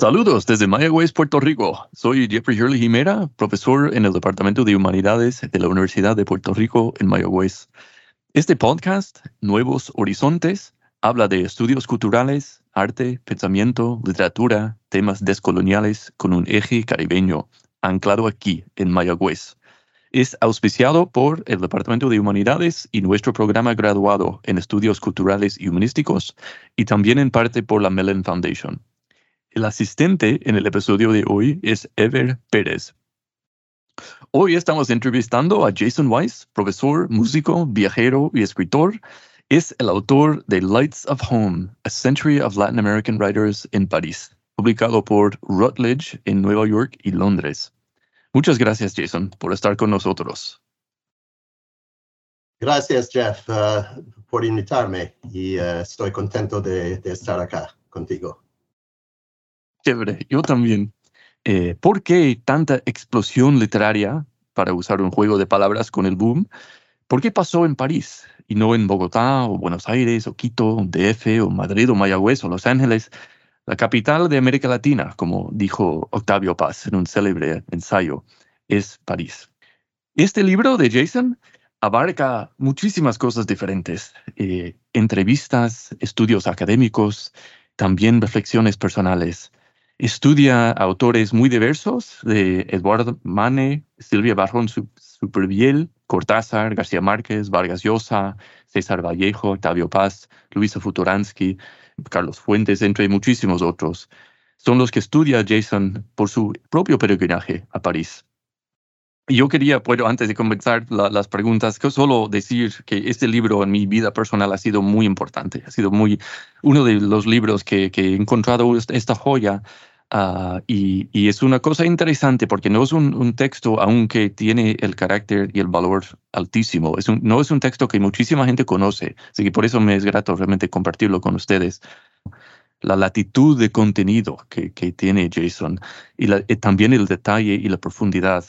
Saludos desde Mayagüez, Puerto Rico. Soy Jeffrey Hurley Jimera, profesor en el Departamento de Humanidades de la Universidad de Puerto Rico en Mayagüez. Este podcast, Nuevos Horizontes, habla de estudios culturales, arte, pensamiento, literatura, temas descoloniales con un eje caribeño, anclado aquí en Mayagüez. Es auspiciado por el Departamento de Humanidades y nuestro programa graduado en estudios culturales y humanísticos, y también en parte por la Mellon Foundation. El asistente en el episodio de hoy es Ever Pérez. Hoy estamos entrevistando a Jason Weiss, profesor, músico, viajero y escritor. Es el autor de Lights of Home, A Century of Latin American Writers in París, publicado por Rutledge en Nueva York y Londres. Muchas gracias, Jason, por estar con nosotros. Gracias, Jeff, uh, por invitarme y uh, estoy contento de, de estar acá contigo. Chévere, yo también. Eh, ¿Por qué tanta explosión literaria, para usar un juego de palabras con el boom? ¿Por qué pasó en París y no en Bogotá o Buenos Aires o Quito, DF o Madrid o Mayagüez o Los Ángeles? La capital de América Latina, como dijo Octavio Paz en un célebre ensayo, es París. Este libro de Jason abarca muchísimas cosas diferentes, eh, entrevistas, estudios académicos, también reflexiones personales. Estudia autores muy diversos de Eduardo Mane, Silvia Barrón Superviel, Cortázar, García Márquez, Vargas Llosa, César Vallejo, Octavio Paz, Luisa Futuransky, Carlos Fuentes, entre muchísimos otros. Son los que estudia Jason por su propio peregrinaje a París. Yo quería, bueno, antes de comenzar las preguntas, que solo decir que este libro en mi vida personal ha sido muy importante, ha sido muy uno de los libros que, he encontrado esta joya ah, y, es una cosa interesante porque no es un, texto, aunque tiene el carácter y el valor altísimo, es un, no es un texto que muchísima gente conoce, así que por eso me es grato realmente compartirlo con ustedes. La latitud de contenido que, que tiene Jason y, y también el detalle y la profundidad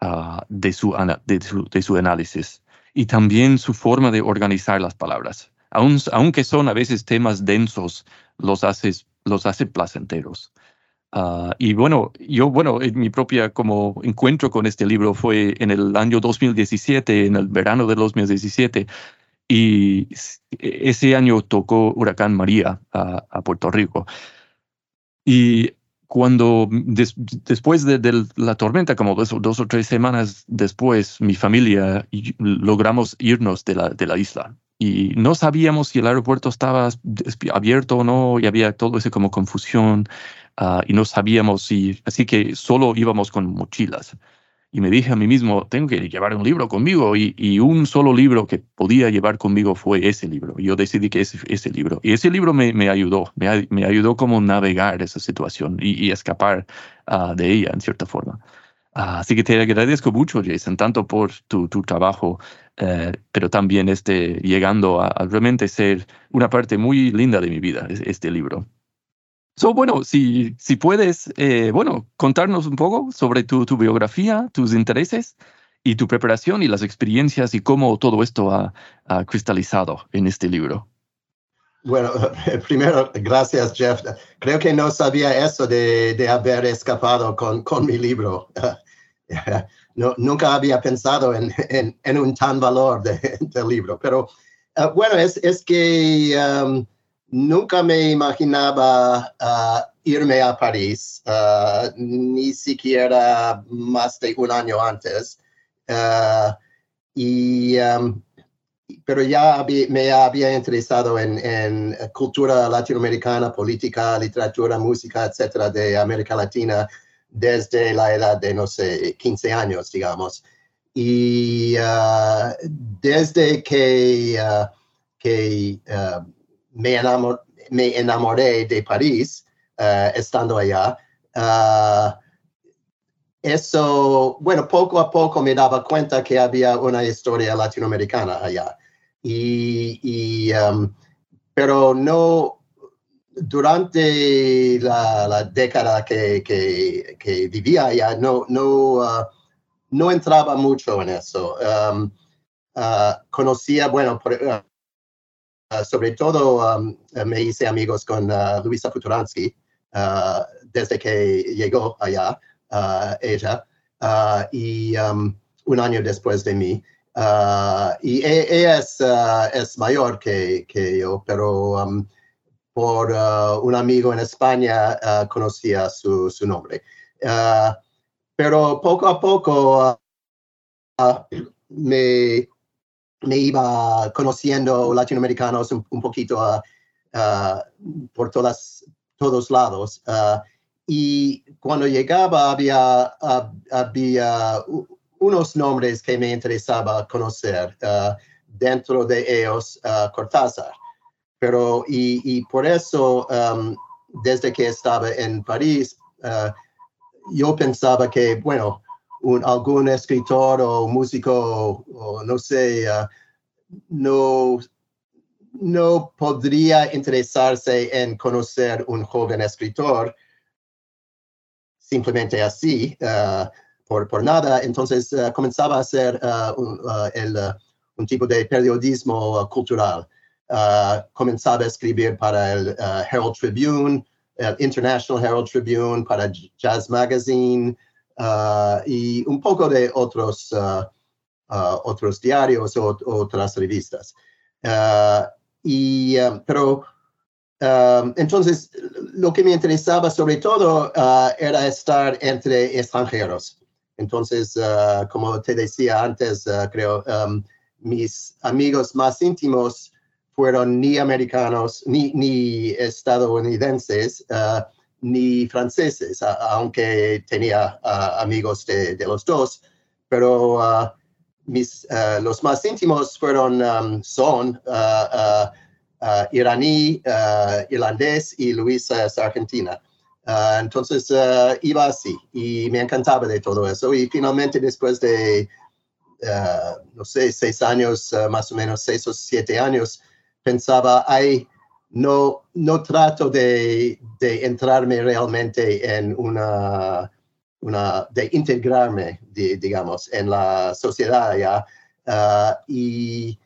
Ah, de, su, de, su, análisis y también su forma de organizar las palabras. aunque son a veces temas densos, los hace, los hace placenteros. Ah, y bueno, yo, bueno, en mi propia como encuentro con este libro fue en el año 2017, en el verano de 2017, y ese año tocó Huracán María a Puerto Rico. Y cuando después de, la tormenta, como dos, o tres semanas después, mi familia logramos irnos de la, isla. Y no sabíamos si el aeropuerto estaba abierto o no, y había todo ese como confusión, ah, y no sabíamos si, así que solo íbamos con mochilas y me dije a mí mismo, tengo que llevar un libro conmigo y, un solo libro que podía llevar conmigo fue ese libro. Yo decidí que ese, ese libro. Y ese libro me, me ayudó, me, me, ayudó como navegar esa situación y, escapar ah, de ella en cierta forma. Así que te agradezco mucho, Jason, tanto por tu, tu trabajo, eh, pero también este, llegando a, realmente ser una parte muy linda de mi vida, este libro. So, bueno, si, si puedes, eh, bueno, contarnos un poco sobre tu, tu, biografía, tus intereses y tu preparación y las experiencias y cómo todo esto ha, ha cristalizado en este libro. Bueno, primero, gracias, Jeff. Creo que no sabía eso de, de haber escapado con, con mi libro. no, nunca había pensado en, en, en un tan valor de, del libro, pero uh, bueno, es, es que um, nunca me imaginaba uh, irme a París, uh, ni siquiera más de un año antes. y um, pero ya me había interesado en, cultura latinoamericana, política, literatura, música, etcétera, de América Latina desde la edad de, no sé, 15 años, digamos. Y desde que, que me, enamor me, enamoré de París, estando allá, eso, bueno, poco a poco me daba cuenta que había una historia latinoamericana allá. Y, y um, pero no, durante la, década que, que, vivía allá, no, no, uh, no entraba mucho en eso. Uh, conocía, bueno, por, uh sobre todo um, me hice amigos con uh, Luisa Futuransky uh, desde que llegó allá. Ella, y um, un año después de mí. Y e, ella es, mayor que, que, yo, pero um, por un amigo en España conocía su nombre. pero poco a poco me, me iba conociendo latinoamericanos un, poquito por todas, todos lados. Y cuando llegaba había, había unos nombres que me interesaba conocer dentro de ellos Cortázar. Pero, y, y por eso, desde que estaba en París, yo pensaba que, bueno, un, algún escritor o músico, o no sé, no, no podría interesarse en conocer un joven escritor simplemente así, uh, por, por, nada. Entonces uh, comenzaba a hacer un, el, un, tipo de periodismo cultural. comenzaba a escribir para el Herald Tribune, el International Herald Tribune, para Jazz Magazine y un poco de otros, otros diarios o otras revistas. y, pero entonces, lo que me interesaba sobre todo era estar entre extranjeros. Entonces, como te decía antes, creo, um, mis amigos más íntimos fueron ni americanos, ni estadounidenses, ni franceses, aunque tenía amigos de, los dos, pero mis, los más íntimos fueron, um, son, uh, iraní, uh, irlandés y Luisa es argentina. Uh, entonces iba así y me encantaba de todo eso. Y finalmente después de, no sé, seis años, más o menos seis o siete años, pensaba, ay, no, no trato de, de entrarme realmente en una, una de integrarme, digamos, en la sociedad ya. y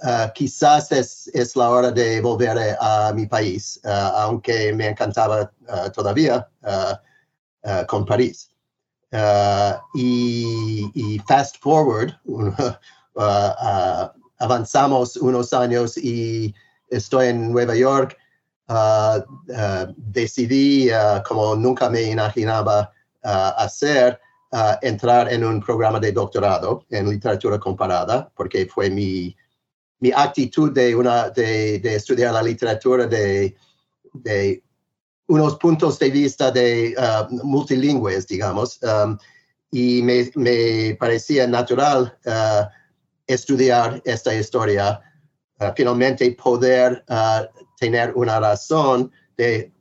Uh, quizás es, es, la hora de volver a, mi país, uh, aunque me encantaba todavía con París. Y, fast forward, avanzamos unos años y estoy en Nueva York. decidí, como nunca me imaginaba hacer, entrar en un programa de doctorado en literatura comparada, porque fue mi, mi actitud de, una, de, de estudiar la literatura de, de, unos puntos de vista de uh, multilingües, digamos, um, y me, me, parecía natural uh, estudiar esta historia, uh, finalmente poder uh, tener una razón de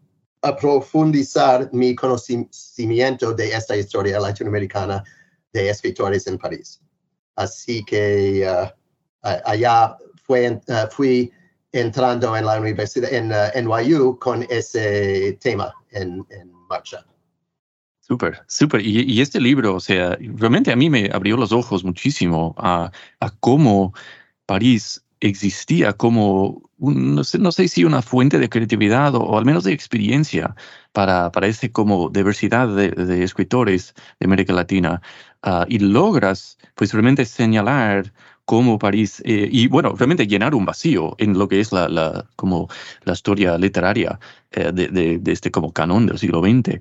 profundizar mi conocimiento de esta historia latinoamericana de escritores en París. Así que uh, allá fue, uh, fui entrando en la universidad en uh, NYU con ese tema en, en marcha. Súper, súper. Y, y, este libro, o sea, realmente a mí me abrió los ojos muchísimo a, a cómo París existía como, no, sé, no, sé, si una fuente de creatividad o, al menos de experiencia para, para este como diversidad de, escritores de América Latina. Uh, y logras, pues realmente señalar cómo París, eh, y bueno, realmente llenar un vacío en lo que es la, la como la historia literaria eh, de, este como canon del siglo XX.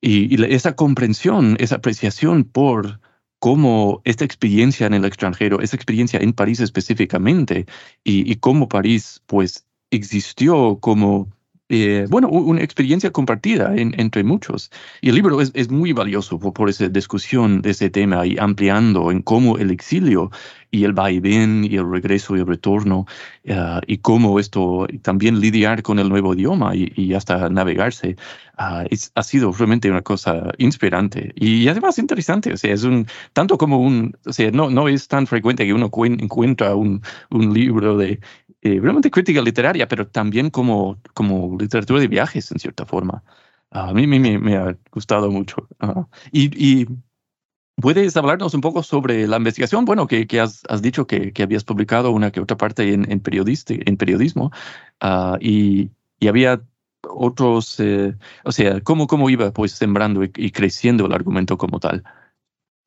Y esa comprensión, esa apreciación por cómo esta experiencia en el extranjero, esa experiencia en París específicamente, y, y cómo París pues existió como eh, bueno, una experiencia compartida en, entre muchos. Y el libro es, es muy valioso por, por, esa discusión de ese tema y ampliando en cómo el exilio y el vaivén y el regreso y el retorno uh, y cómo esto también lidiar con el nuevo idioma y, y hasta navegarse uh, es, ha sido realmente una cosa inspirante y además interesante. O sea, es un, tanto como un, o sea, no, no es tan frecuente que uno encuentra un, un libro de eh, realmente crítica literaria, pero también como, como literatura de viajes, en cierta forma. A mí, me, me, ha gustado mucho. Uh, y, y, puedes hablarnos un poco sobre la investigación, bueno, que, que has, has, dicho que, que, habías publicado una que otra parte en, en, en periodismo, uh, y, y, había otros, eh, o sea, ¿cómo, cómo iba pues sembrando y, y creciendo el argumento como tal?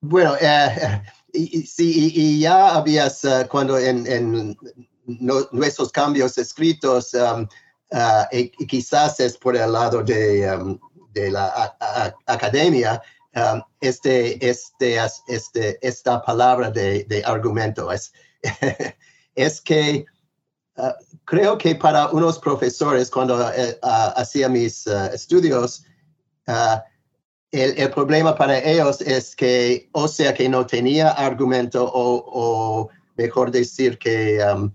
Bueno, eh, y, sí, y, ya habías, uh, cuando en, en nuestros cambios escritos um, uh, y, quizás es por el lado de, um, de la academia, um, este, este, este, esta palabra de, de argumento. Es, que uh, creo que para unos profesores, cuando uh, hacía mis uh, estudios, uh, el, el, problema para ellos es que, o sea, que no tenía argumento o, o mejor decir que um,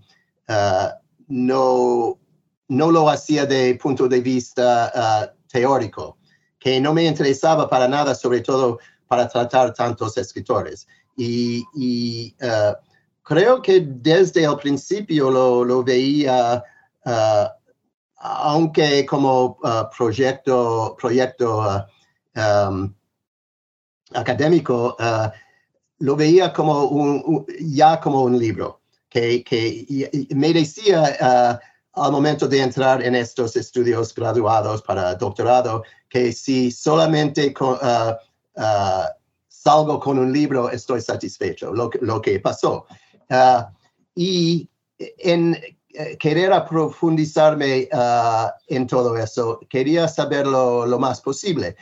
no, no lo hacía de punto de vista uh, teórico, que no me interesaba para nada, sobre todo para tratar tantos escritores. Y, y uh, creo que desde el principio lo, lo veía, uh, aunque como proyecto, proyecto um, académico, lo veía como un, ya como un libro que, que me decía uh, al momento de entrar en estos estudios graduados para doctorado que si solamente con, uh, uh, salgo con un libro estoy satisfecho, lo, lo que pasó. y en querer profundizarme en todo eso, quería saberlo lo más posible.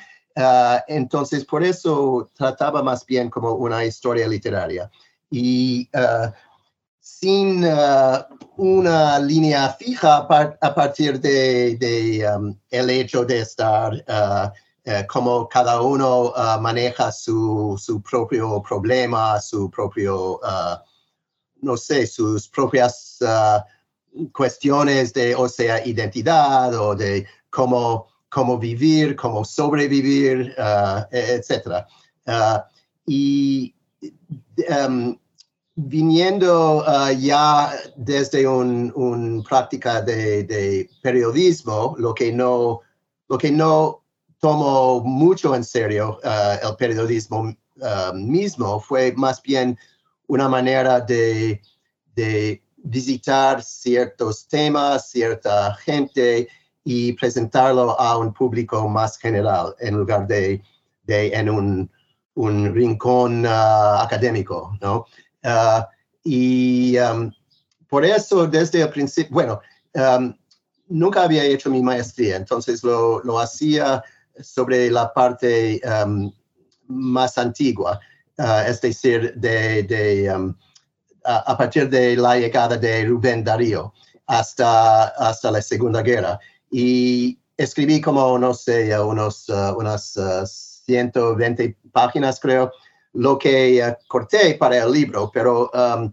entonces, por eso trataba más bien como una historia literaria. Y sin uh, una línea fija a, par a partir de, um, el hecho de estar uh, uh, como cada uno maneja su, su, propio problema, su propio, no sé, sus propias cuestiones de, o sea, identidad o de cómo, cómo vivir, cómo sobrevivir, etc. y um, viniendo uh, ya desde una un práctica de, de, periodismo, lo que no, lo que no tomo mucho en serio uh, el periodismo uh, mismo fue más bien una manera de, de, visitar ciertos temas, cierta gente y presentarlo a un público más general en lugar de, de en un, un rincón académico, ¿no? Uh, y um, por eso desde el principio, bueno, um, nunca había hecho mi maestría, entonces lo, lo hacía sobre la parte um, más antigua, uh, es decir, de, de a, a, partir de la llegada de Rubén Darío hasta, hasta la Segunda Guerra. Y escribí como, no sé, unos, uh, unas 120 páginas, creo, lo que uh, corté para el libro, pero um,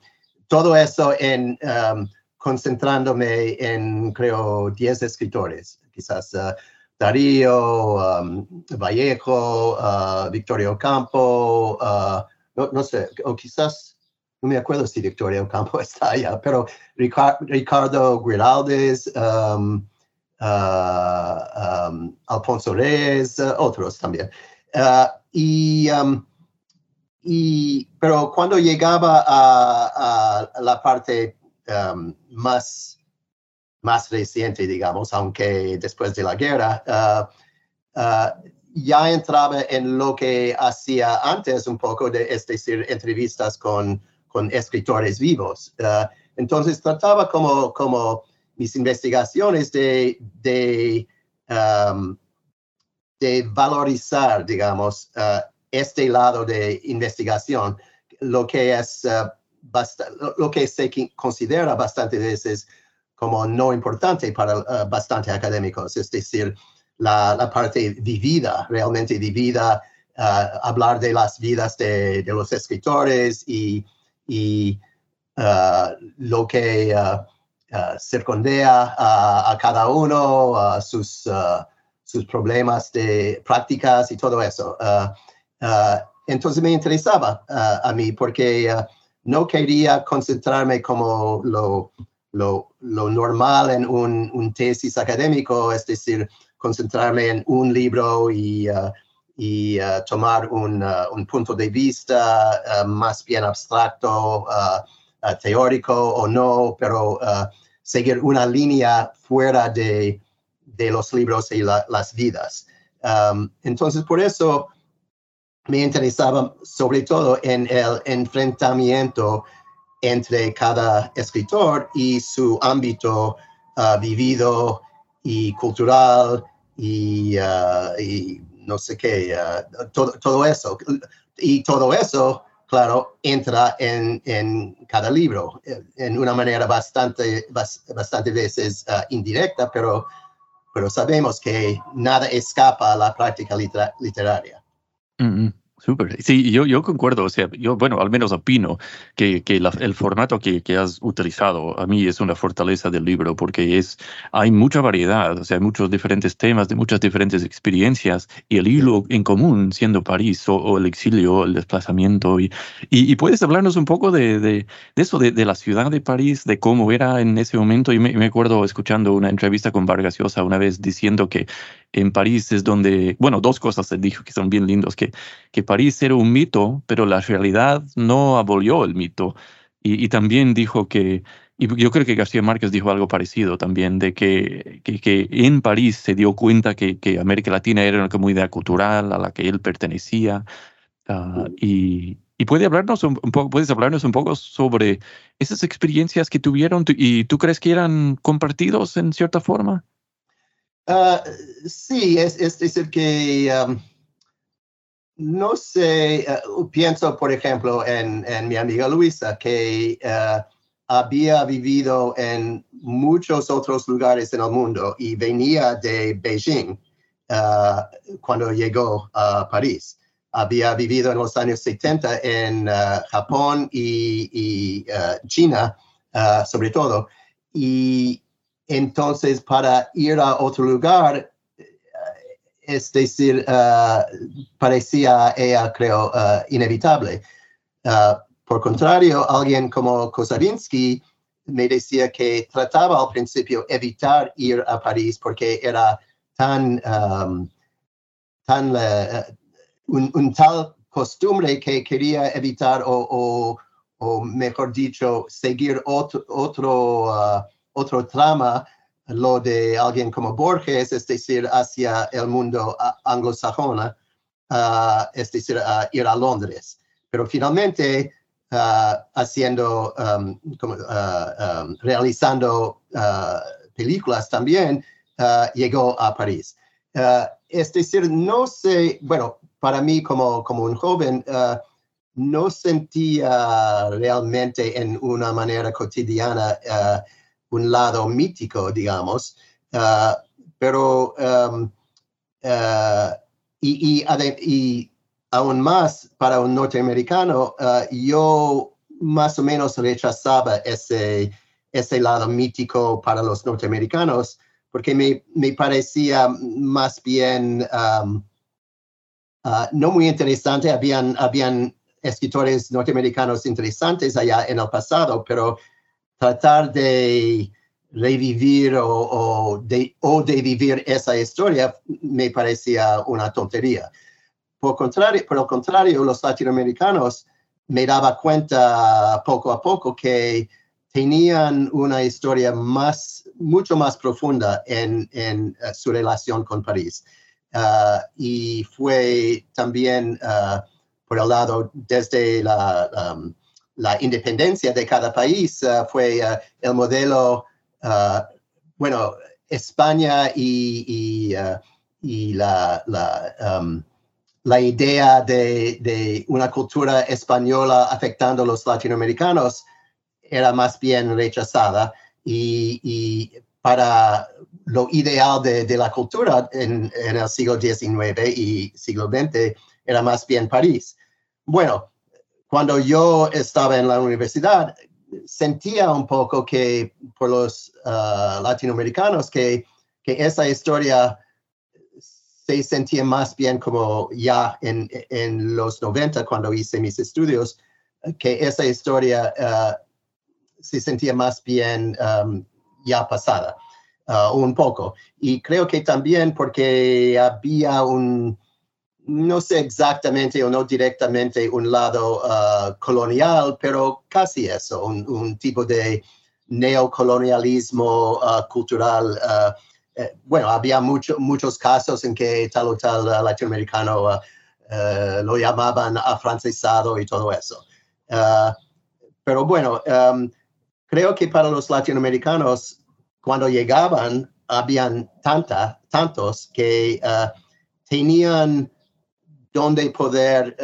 todo eso en um, concentrándome en, creo, 10 escritores, quizás uh, Darío, um, Vallejo, uh, Victorio Campo, uh, no, no, sé, o quizás, no me acuerdo si Victorio Campo está allá, pero Ricardo Guiraldes, um, uh, um, Alfonso Reyes, otros también. y, y, pero cuando llegaba a, a la parte um, más más reciente, digamos, aunque después de la guerra, uh, uh, ya entraba en lo que hacía antes un poco, de, es decir, entrevistas con, con escritores vivos. Uh, entonces trataba como, como mis investigaciones de, de, um, de valorizar, digamos, este lado de investigación, lo que es... lo que se considera bastante veces como no importante para uh, bastante académicos, es decir, la, la, parte vivida, realmente vivida, uh, hablar de las vidas de, de los escritores y, y lo que circundea a, a, cada uno, sus, sus problemas de prácticas y todo eso. Entonces me interesaba a mí porque no quería concentrarme como lo lo, normal en un, tesis académico, es decir, concentrarme en un libro y, uh, uh, tomar un, un, punto de vista más bien abstracto, teórico o no, pero seguir una línea fuera de, de los libros y las vidas. Entonces, por eso me interesaba sobre todo en el enfrentamiento entre cada escritor y su ámbito uh, vivido y cultural y, uh, no sé qué, uh, todo, todo, eso. Y todo eso, claro, entra en, en cada libro en una manera bastante, bastante veces indirecta, pero, pero sabemos que nada escapa a la práctica literaria. Mm-hmm. Súper. Sí, yo, yo concuerdo. O sea, yo, bueno, al menos opino que, que el formato que, que, has utilizado a mí es una fortaleza del libro porque es, hay mucha variedad, o sea, hay muchos diferentes temas, de muchas diferentes experiencias y el hilo en común siendo París o, el exilio, el desplazamiento. Y, y, puedes hablarnos un poco de, de, eso, de, de, la ciudad de París, de cómo era en ese momento. Y me, me acuerdo escuchando una entrevista con Vargas Llosa una vez diciendo que en París es donde, bueno, dos cosas se dijo que son bien lindos, que, que París era un mito, pero la realidad no abolió el mito. Y, también dijo que, y yo creo que García Márquez dijo algo parecido también, de que, que, en París se dio cuenta que, que, América Latina era una comunidad cultural a la que él pertenecía. Ah, y, y puede hablarnos un, poco, puedes hablarnos un poco sobre esas experiencias que tuvieron y tú crees que eran compartidos en cierta forma? Uh, sí, es, decir que no sé, uh, pienso por ejemplo en, mi amiga Luisa que uh, había vivido en muchos otros lugares en el mundo y venía de Beijing cuando llegó a París. Había vivido en los años 70 en Japón y, y China, sobre todo. Y entonces, para ir a otro lugar, eh, es decir, uh, parecía ella, creo, uh, inevitable. Por contrario, alguien como Kosavinsky me decía que trataba al principio evitar ir a París porque era tan, um, tan un, tal costumbre que quería evitar o, o, mejor dicho, seguir otro, otro otro trama, lo de alguien como Borges, es decir, hacia el mundo anglosajona, uh, es decir, ir a Londres. Pero finalmente, uh, haciendo, um, como, uh, um, realizando películas también, llegó a París. es decir, no sé, bueno, para mí como, como un joven, no sentía realmente en una manera cotidiana un lado mítico, digamos, uh, pero um, uh, y, aún más para un norteamericano, uh, yo más o menos rechazaba ese, ese lado mítico para los norteamericanos porque me, me parecía más bien um, no muy interesante. Habían, habían escritores norteamericanos interesantes allá en el pasado, pero tratar de revivir o, de, o de vivir esa historia me parecía una tontería. Por, contrario, por el contrario, los latinoamericanos me daba cuenta poco a poco que tenían una historia más, mucho más profunda en, en uh, su relación con París. Uh, y fue también uh, por el lado desde la, um, la, independencia de cada país, fue el modelo, bueno, España y, y, la, la um, la idea de, de, una cultura española afectando a los latinoamericanos era más bien rechazada y, y para lo ideal de, de la cultura en, el siglo XIX y siglo XX era más bien París. Bueno, cuando yo estaba en la universidad, sentía un poco que por los uh, latinoamericanos que, que esa historia se sentía más bien como ya en, en, los 90, cuando hice mis estudios, que esa historia uh, se sentía más bien um, ya pasada, uh, un poco. Y creo que también porque había un, no sé exactamente o no directamente un lado uh, colonial, pero casi eso, un, un tipo de neocolonialismo cultural eh, bueno, había mucho, muchos casos en que tal o tal uh, latinoamericano uh, uh, lo llamaban afrancesado y todo eso. pero bueno, um, creo que para los latinoamericanos, cuando llegaban, habían tanta, tantos que tenían donde poder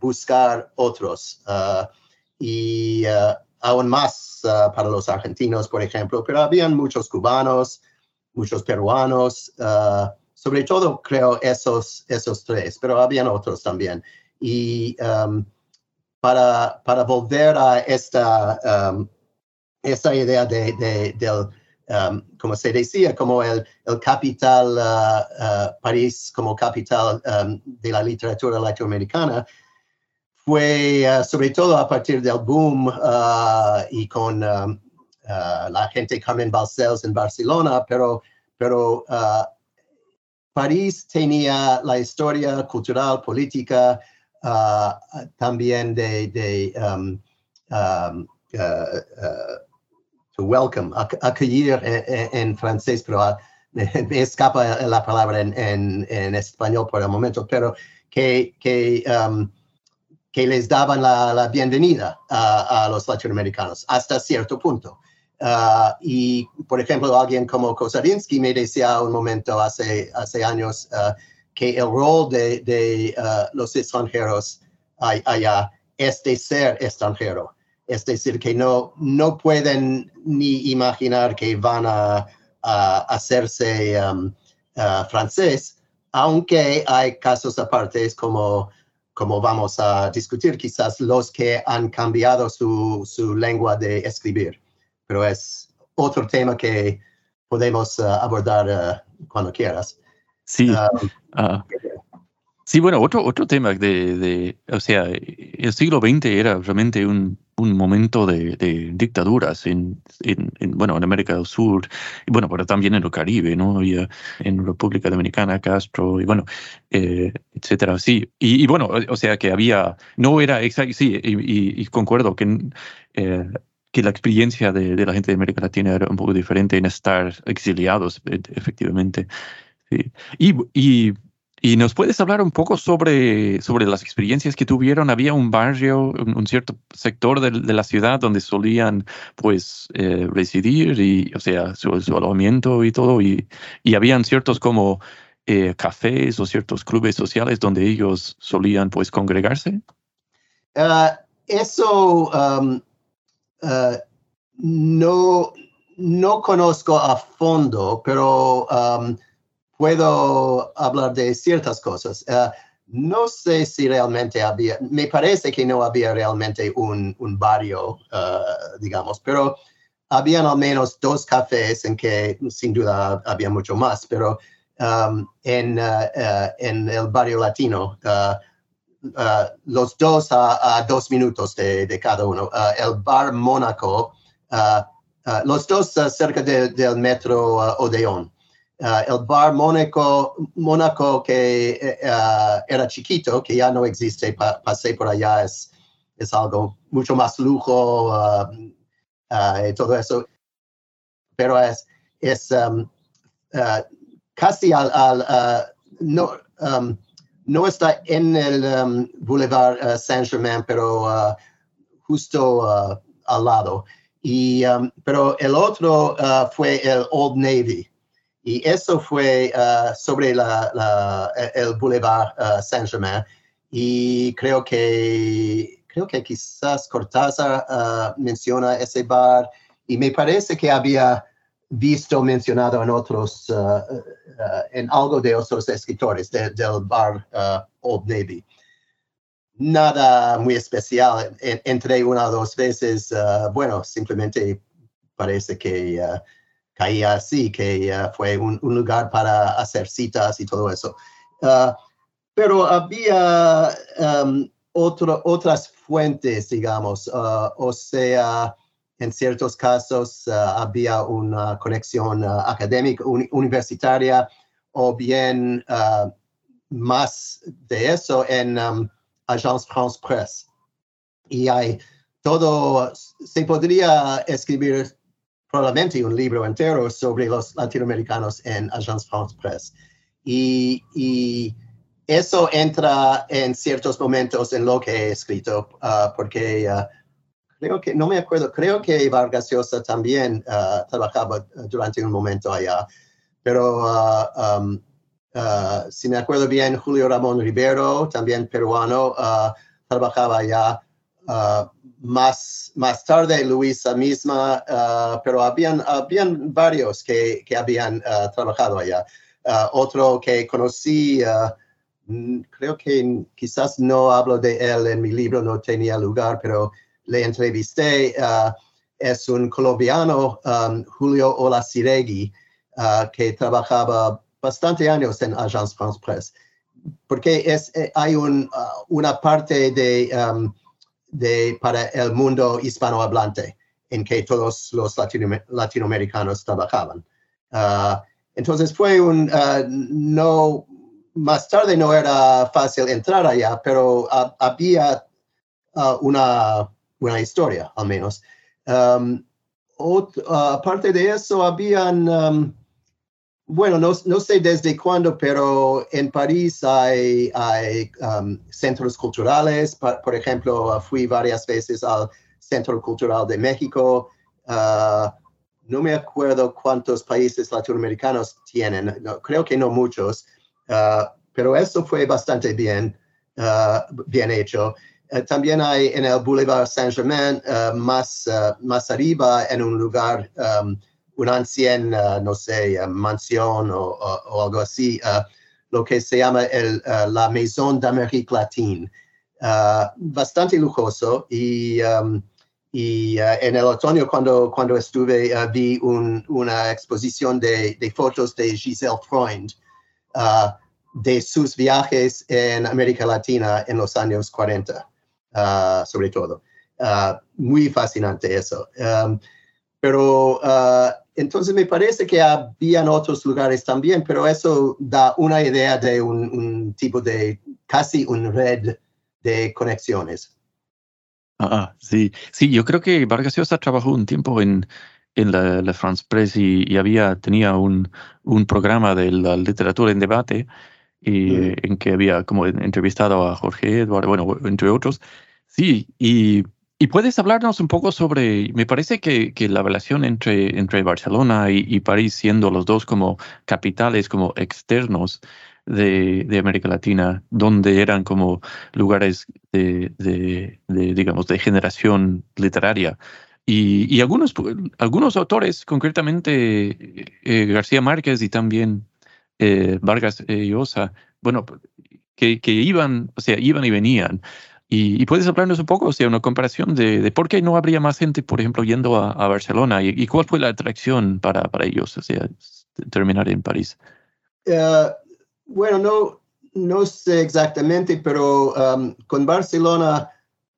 buscar otros. y aún más para los argentinos, por ejemplo, pero habían muchos cubanos, muchos peruanos, sobre todo creo esos, esos tres, pero habían otros también. Y um, para, para volver a esta, um, esta idea de, de, del, um, como se decía, como el, el capital uh, uh, París, como capital um, de la literatura latinoamericana, fue uh, sobre todo a partir del boom uh, y con um, Uh, la gente Carmen Balcells en Barcelona, pero, pero uh, París tenía la historia cultural, política, también de, de um, um, to welcome, accueillir en, en francés, pero me, me, escapa la palabra en, en, en, español por el momento, pero que, que um, que les daban la, la bienvenida a, a, los latinoamericanos hasta cierto punto. Uh, y, por ejemplo, alguien como Kosarinsky me decía un momento hace, hace años uh, que el rol de, de uh, los extranjeros allá es de ser extranjero. Es decir, que no, no pueden ni imaginar que van a, a hacerse um, francés, aunque hay casos apartes como, como vamos a discutir, quizás los que han cambiado su, su lengua de escribir pero es otro tema que podemos uh, abordar uh, cuando quieras. Sí. Uh, sí, bueno, otro, otro tema de, de, o sea, el siglo XX era realmente un, un momento de, de dictaduras en, en, en, bueno, en América del Sur, y bueno, pero también en el Caribe, ¿no? Y, en República Dominicana, Castro, y bueno, eh, etcétera, sí. Y, y, bueno, o sea, que había, no era exacto, sí, y, y, concuerdo que eh, que la experiencia de, de, la gente de América Latina era un poco diferente en estar exiliados, e, efectivamente. Sí. Y, y, y, nos puedes hablar un poco sobre, sobre las experiencias que tuvieron. Había un barrio, un, cierto sector de, la ciudad donde solían pues eh, residir y, o sea, su, su, alojamiento y todo. Y, y habían ciertos como eh, cafés o ciertos clubes sociales donde ellos solían pues congregarse. Uh, eso... Um Uh, no, no conozco a fondo, pero um, puedo hablar de ciertas cosas. Uh, no sé si realmente había, me parece que no había realmente un, un barrio, uh, digamos, pero habían al menos dos cafés en que sin duda había mucho más, pero um, en, uh, en el barrio latino, los dos a, dos minutos de, de cada uno. el bar Mónaco, los dos cerca del metro Odeón. El bar Mónaco, Mónaco que era chiquito, que ya no existe, pasé por allá, es, es algo mucho más lujo y todo eso, pero es, es um, casi al, al no, um, no está en el um, Boulevard uh, Saint-Germain, pero uh, justo uh, al lado. Y, pero el otro fue el Old Navy. Y eso fue sobre la, la, el Boulevard Saint-Germain. Y creo que, creo que quizás Cortázar menciona ese bar. Y me parece que había visto mencionado en otros, en algo de otros escritores del bar Old Navy. Nada muy especial. entre una o dos veces, bueno, simplemente parece que caía así, que fue un, lugar para hacer citas y todo eso. pero había um, otras fuentes, digamos, o sea, en ciertos casos uh, había una conexión académica universitaria o bien más de eso en um, Agence France Presse. Y hay todo, se podría escribir probablemente un libro entero sobre los latinoamericanos en Agence France Presse. Y, y eso entra en ciertos momentos en lo que he escrito, porque creo que, no me acuerdo, creo que Vargas Llosa también uh, trabajaba uh, durante un momento allá, pero uh, um, si me acuerdo bien, Julio Ramón Rivero, también peruano, trabajaba allá. Más, más tarde, Luisa misma, pero habían, habían varios que, que habían trabajado allá. otro que conocí, mm, creo que quizás no hablo de él en mi libro, no tenía lugar, pero le entrevisté, uh, es un colombiano, um, Julio Olaciregui, uh, que trabajaba bastante años en Agence France Presse, porque es, eh, hay un, uh, una parte de, um, de, para el mundo hispanohablante en que todos los latinoamericanos trabajaban. entonces fue un, no, más tarde no era fácil entrar allá, pero había una una historia, al menos. Um, aparte de eso, habían, um, bueno, no, sé desde cuándo, pero en París hay, um, centros culturales. por ejemplo, fui varias veces al Centro Cultural de México. Uh, no me acuerdo cuántos países latinoamericanos tienen, creo que no muchos, uh, pero eso fue bastante bien, uh, bien hecho. También hay en el Boulevard Saint-Germain, más, más arriba, en un lugar, um, una anciana, no sé, mansión o, algo así, lo que se llama el, la Maison d'Amérique Latine. bastante lujoso y, um, y en el otoño cuando, cuando estuve vi una exposición de, de, fotos de Giselle Freund de sus viajes en América Latina en los años 40. Ah, sobre todo. Muy fascinante eso. pero ah, entonces me parece que habían otros lugares también, pero eso da una idea de un, tipo de casi un red de conexiones. Ah, sí, sí, yo creo que Vargas Llosa trabajó un tiempo en, en la, France Press y, había, tenía un, un, programa de la literatura en debate y, mm. en que había como entrevistado a Jorge Eduardo, bueno, entre otros, Sí, y, y, puedes hablarnos un poco sobre, me parece que, que la relación entre, entre Barcelona y, París, siendo los dos como capitales, como externos de, de América Latina, donde eran como lugares de, de, digamos, de generación literaria. Y, y, algunos, algunos autores, concretamente eh, García Márquez y también eh, Vargas Llosa, bueno, que, que, iban, o sea, iban y venían Y, puedes hablarnos un poco, o sea, una comparación de, por qué no habría más gente, por ejemplo, yendo a, Barcelona y, cuál fue la atracción para, para ellos, o sea, terminar en París. Eh, bueno, no, no sé exactamente, pero um, con Barcelona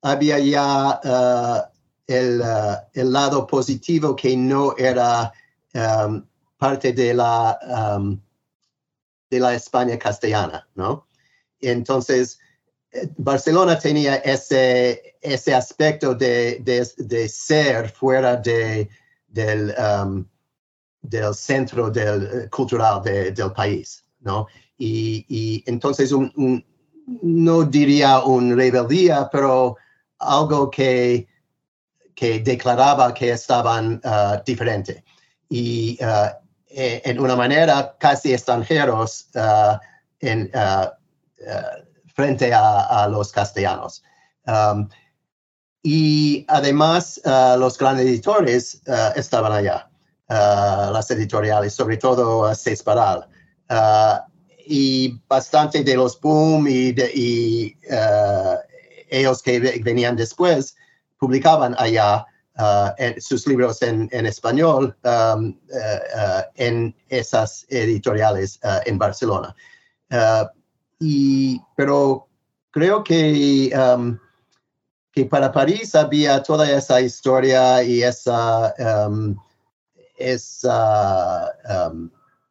había ya uh, el, uh, el, lado positivo que no era um, parte de la, um, de la España castellana, ¿no? Entonces, Barcelona tenía ese, ese aspecto de, de, ser fuera de, del, del centro del, eh, cultural del país, ¿no? Y, entonces no diría un rebeldía, pero algo que, que declaraba que estaban uh, diferentes. Y uh, e, en una manera casi extranjeros uh, en, frente a, los castellanos. Um, y además los grandes editores estaban allá, las editoriales, sobre todo Cesparal y bastante de los boom y, uh, ellos que venían después publicaban allá uh, sus libros en, español um, uh, en esas editoriales en Barcelona. Y, pero creo que, um, que para París había toda esa historia y esa, um, esa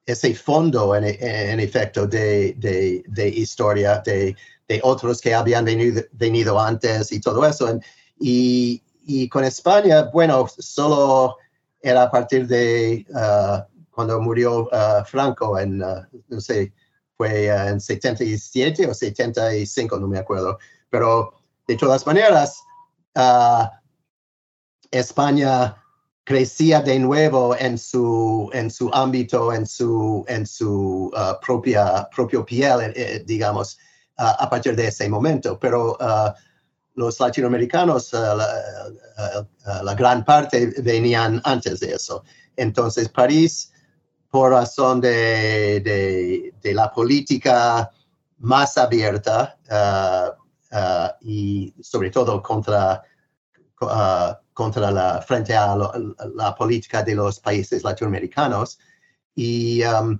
ese fondo en, efecto de, de, historia de, otros que habían venido, antes y todo eso. Y, y, con España, bueno, solo era a partir de uh, cuando murió uh, Franco en, uh, no sé, fue en 77 o 75, no me acuerdo. Pero de todas maneras, España crecía de nuevo en su, en su ámbito, en su, en su uh, propia propio piel, eh, eh, digamos, uh, a partir de ese momento. Pero los latinoamericanos, la, la, gran parte venían antes de eso. Entonces, París, por razón de, de, de la política más abierta y sobre todo contra contra la, frente a la política de los países latinoamericanos. Y, um,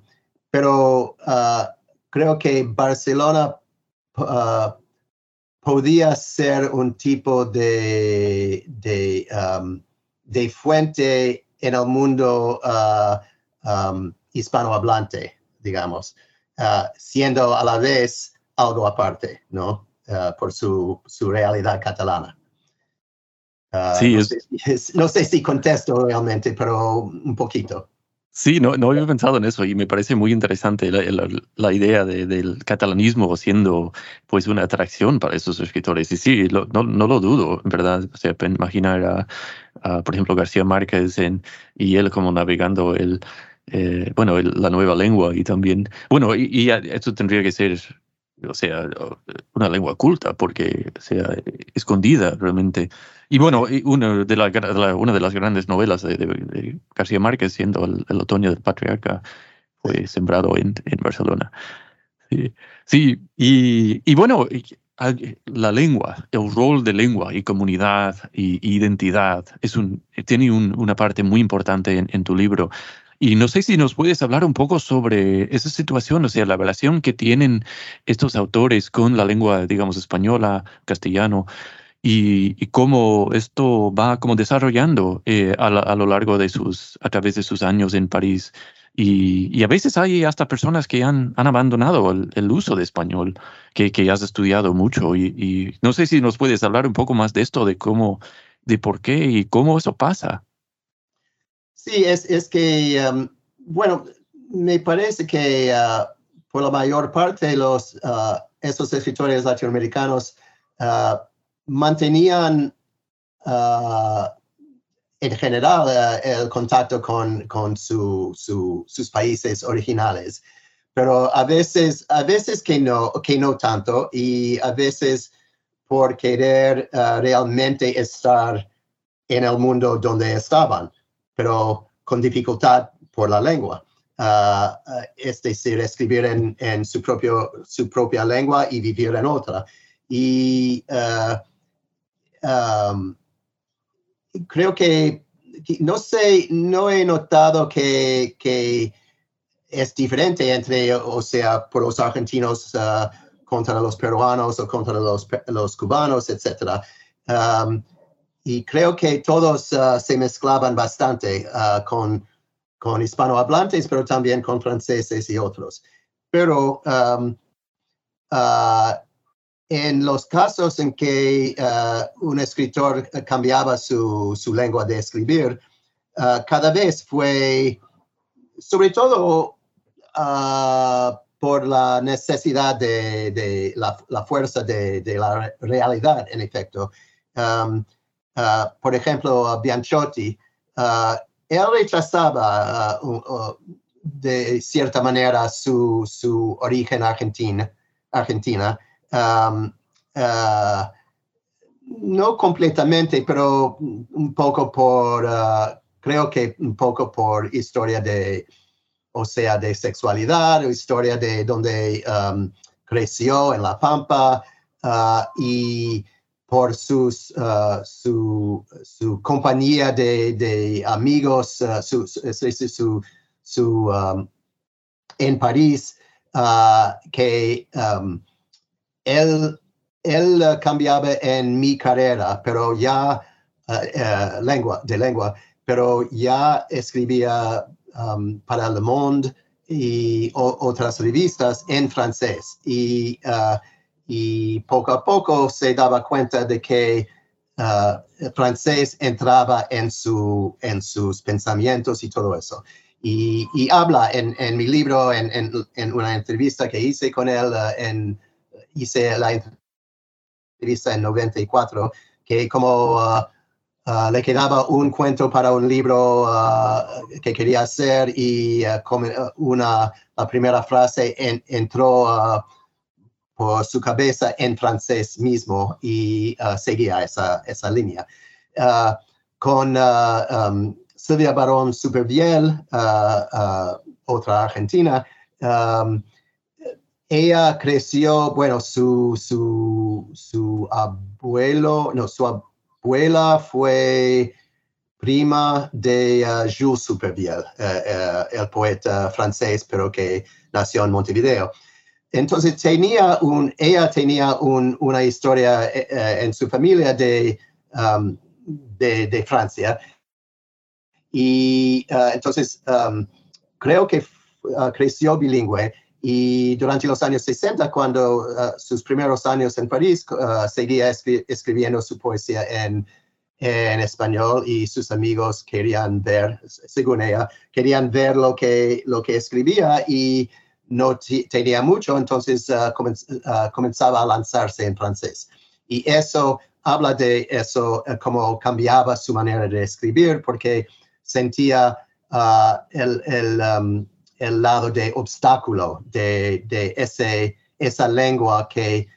pero creo que Barcelona podía ser un tipo de, de, um, de, fuente en el mundo um, hispanohablante, digamos, siendo a la vez algo aparte, ¿no? por su, su realidad catalana. Ah, sí, no, sé, si contesto realmente, pero un poquito. Sí, no, no había pensado en eso y me parece muy interesante la, idea del catalanismo siendo pues una atracción para esos escritores. Y sí, no, no, lo dudo, en verdad. O sea, imaginar a, por ejemplo, García Márquez en, y él como navegando el, eh, bueno, la nueva lengua y también, bueno, y, y, esto tendría que ser o sea, una lengua culta, porque sea escondida realmente. Y bueno, una de, la, una de las grandes novelas de, García Márquez, siendo el, otoño del patriarca, fue sembrado en, en Barcelona. Sí, sí y, y, bueno, la lengua, el rol de lengua y comunidad y identidad es un, tiene una parte muy importante en, en tu libro. Y no sé si nos puedes hablar un poco sobre esa situación, o sea, la relación que tienen estos autores con la lengua, digamos, española, castellano, y, cómo esto va como desarrollando eh, a, lo largo de sus, a través de sus años en París. Y, a veces hay hasta personas que han, han abandonado el, uso de español, que, que has estudiado mucho. Y, y no sé si nos puedes hablar un poco más de esto, de cómo, de por qué y cómo eso pasa. Sí, es, es que, um, bueno, me parece que uh, por la mayor parte los, uh, estos escritores latinoamericanos uh, mantenían en general el contacto con, con su, sus países originales, pero a veces, a veces que no, que no tanto y a veces por querer realmente estar en el mundo donde estaban pero con dificultad por la lengua. Ah, es decir, escribir en, en, su, propio, su propia lengua y vivir en otra. y uh, um, creo que, no sé, no he notado que, que, es diferente entre, o sea, por los argentinos uh, contra los peruanos o contra los, los cubanos, etc. Um, y creo que todos uh, se mezclaban bastante uh, con, con hispanohablantes, pero también con franceses y otros. Pero um, uh, en los casos en que un escritor cambiaba su, su, lengua de escribir, cada vez fue, sobre todo por la necesidad de, de la, la, fuerza de, de, la realidad, en efecto. Um, Uh, por ejemplo, Bianchotti, uh, él rechazaba uh, de cierta manera su, su origen argentina, argentina no completamente, pero un poco por, creo que un poco por historia de, o sea, de sexualidad, o historia de donde creció en La Pampa. Y por sus, uh, su, su, compañía de, de amigos, uh, su, su, su um, en París, uh, que um, él, él cambiaba en mi carrera, pero ya, lengua, de lengua, pero ya escribía um, para Le Monde y otras revistas en francés. Y y poco a poco se daba cuenta de que el francés entraba en, su, en sus pensamientos y todo eso. Y, y habla en, en, mi libro, en, en, una entrevista que hice con él, uh, en, hice la entrevista en 94, que como uh, le quedaba un cuento para un libro que quería hacer y como una, la primera frase entró por su cabeza en francés mismo y uh, seguía esa, esa línea. Uh, con uh, um, Silvia Barón Superviel, otra argentina, um, ella creció, bueno, su, su, su abuelo, no, su abuela fue prima de Jules Supervielle, el poeta francés, pero que nació en Montevideo. Entonces tenía un, ella tenía un, una historia eh, eh, en su familia de, um, de, de, Francia. Y uh, entonces um, creo que uh, creció bilingüe. Y durante los años 60, cuando uh, sus primeros años en París, seguía escribiendo su poesía en, en español y sus amigos querían ver, según ella, querían ver lo que, lo que escribía y no tenía mucho, entonces uh, uh, comenzaba a lanzarse en francés. Y eso habla de eso, uh, cómo cambiaba su manera de escribir, porque sentía el, el, um, el, lado de obstáculo de, de ese, esa lengua que,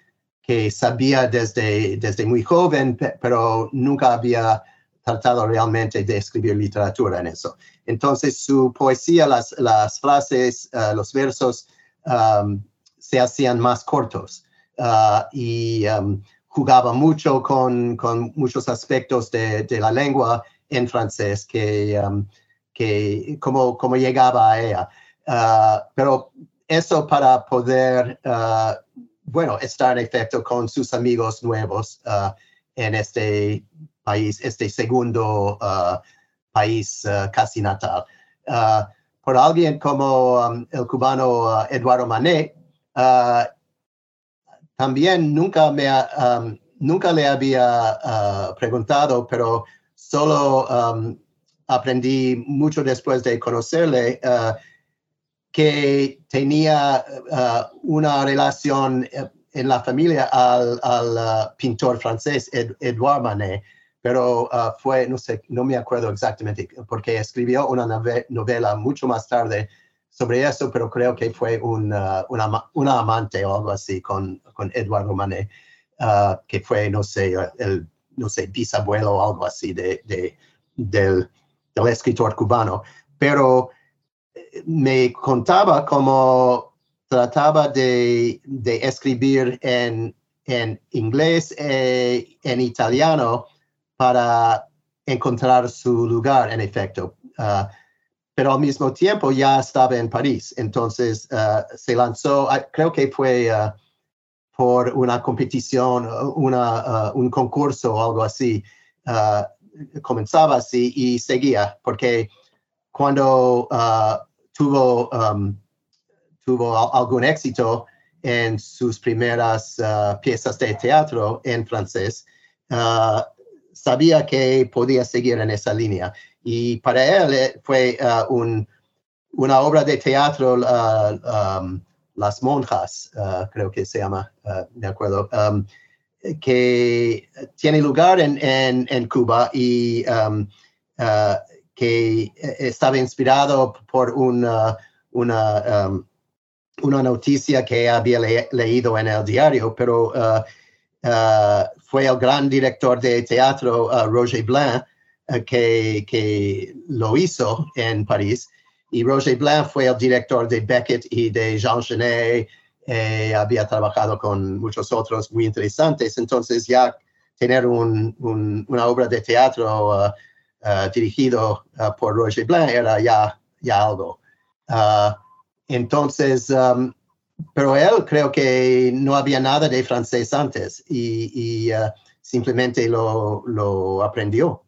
que sabía desde, desde muy joven, pero nunca había tratado realmente de escribir literatura en eso. Entonces su poesía, las, frases, uh, los versos um, se hacían más cortos uh, y um, jugaba mucho con, muchos aspectos de, la lengua en francés que, um, que como, como llegaba a ella. Uh, pero eso para poder, uh, bueno, estar en efecto con sus amigos nuevos en este país, este segundo país uh, casi natal. Uh, por alguien como um, el cubano uh, Eduardo Manet, también nunca, me, um, nunca le había preguntado, pero solo um, aprendí mucho después de conocerle que tenía una relación en la familia al, al pintor francés Edouard Manet pero ah, fue, no sé, no me acuerdo exactamente, porque escribió una novela mucho más tarde sobre eso, pero creo que fue un, uh, una, amante o algo así con, con Eduardo Manet, uh, que fue, no sé, el, no sé, bisabuelo o algo así de, de del, del, escritor cubano. Pero eh, me contaba cómo trataba de, de escribir en en inglés e en italiano para encontrar su lugar, en efecto. Uh, pero al mismo tiempo ya estaba en París. Entonces uh, se lanzó, ah, creo que fue por una competición, una, un concurso o algo así. comenzaba así y seguía, porque cuando tuvo, um, tuvo algún éxito, en sus primeras piezas de teatro en francés, sabía que podía seguir en esa línea. Y para él eh, fue uh, un, una obra de teatro, um, Las Monjas, creo que se llama, de acuerdo, um, que tiene lugar en, en, en Cuba y um, que estaba inspirado por una, una una noticia que había leído en el diario, pero uh, uh, fue el gran director de teatro, uh, Roger Blanc, que, que, lo hizo en París. Y Roger Blanc fue el director de Beckett y de Jean Genet. Eh, había trabajado con muchos otros muy interesantes. Entonces ya tener un, una obra de teatro dirigido por Roger Blanc era ya, ya algo. Entonces, um, pero él creo que no había nada de francés antes y, uh, simplemente lo, lo, aprendió.